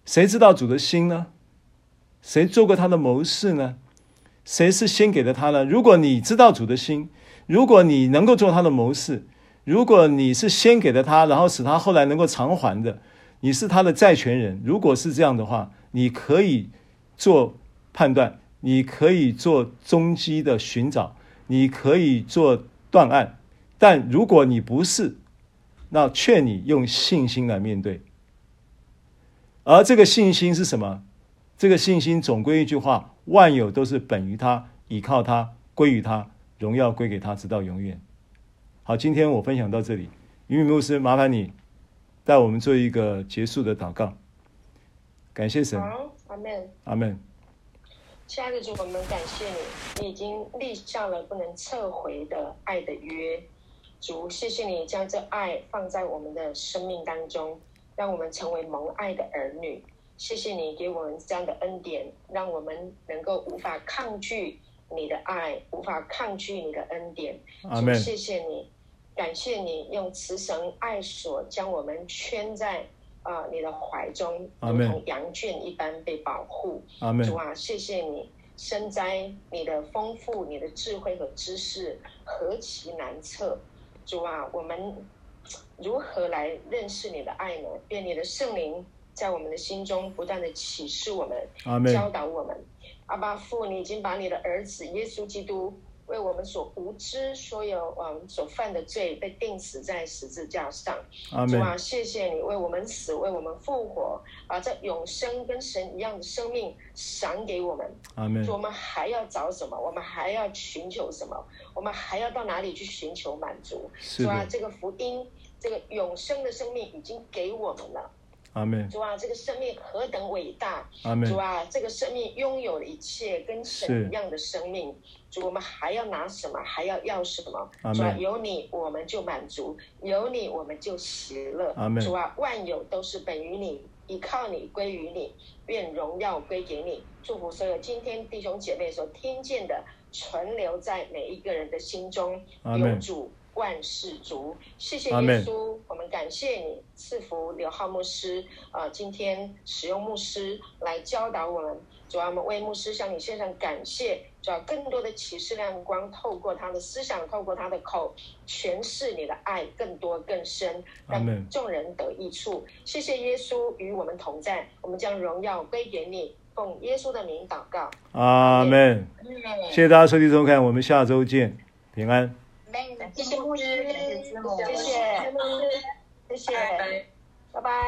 谁知道主的心呢？谁做过他的谋士呢？谁是先给了他呢？如果你知道主的心，如果你能够做他的谋士，如果你是先给了他，然后使他后来能够偿还的，你是他的债权人。如果是这样的话，你可以做判断，你可以做踪迹的寻找，你可以做断案。但如果你不是，那劝你用信心来面对。而这个信心是什么？这个信心总归一句话：万有都是本于他，倚靠他，归于他，荣耀归给他，直到永远。好，今天我分享到这里。云敏牧师，麻烦你带我们做一个结束的祷告。感谢神。好，阿门。阿门。亲爱的主，我们感谢你，你已经立下了不能撤回的爱的约。主，谢谢你将这爱放在我们的生命当中，让我们成为蒙爱的儿女。谢谢你给我们这样的恩典，让我们能够无法抗拒你的爱，无法抗拒你的恩典。阿门。谢谢你。感谢你用慈绳爱索将我们圈在啊、呃、你的怀中，如同羊圈一般被保护。主啊，谢谢你，深哉你的丰富，你的智慧和知识何其难测。主啊，我们如何来认识你的爱呢？愿你的圣灵在我们的心中不断的启示我们，教导我们。阿爸父，你已经把你的儿子耶稣基督。为我们所无知，所有嗯所犯的罪被钉死在十字架上。阿门。主啊，谢谢你为我们死，为我们复活，把这永生跟神一样的生命赏给我们。阿门。我们还要找什么？我们还要寻求什么？我们还要到哪里去寻求满足？主啊，这个福音，这个永生的生命已经给我们了。阿门。主啊，这个生命何等伟大！阿门。主啊，这个生命拥有了一切跟神一样的生命。主，我们还要拿什么？还要要什么？主啊，有你我们就满足，有你我们就喜乐。阿门。主啊，万有都是本于你，依靠你，归于你，愿荣耀归给你。祝福所有今天弟兄姐妹所听见的，存留在每一个人的心中。阿门。有主万事足，谢谢耶稣，我们感谢你赐福刘浩牧师啊、呃，今天使用牧师来教导我们。主要，我们为牧师向你献上感谢，主要更多的启示亮光，透过他的思想，透过他的口，诠释你的爱更多更深，让众人得益处。谢谢耶稣与我们同在，我们将荣耀归给你，奉耶稣的名祷告。阿门。谢谢大家收听收看，我们下周见，平安。谢谢牧师，谢谢，谢。谢，谢。谢，拜拜。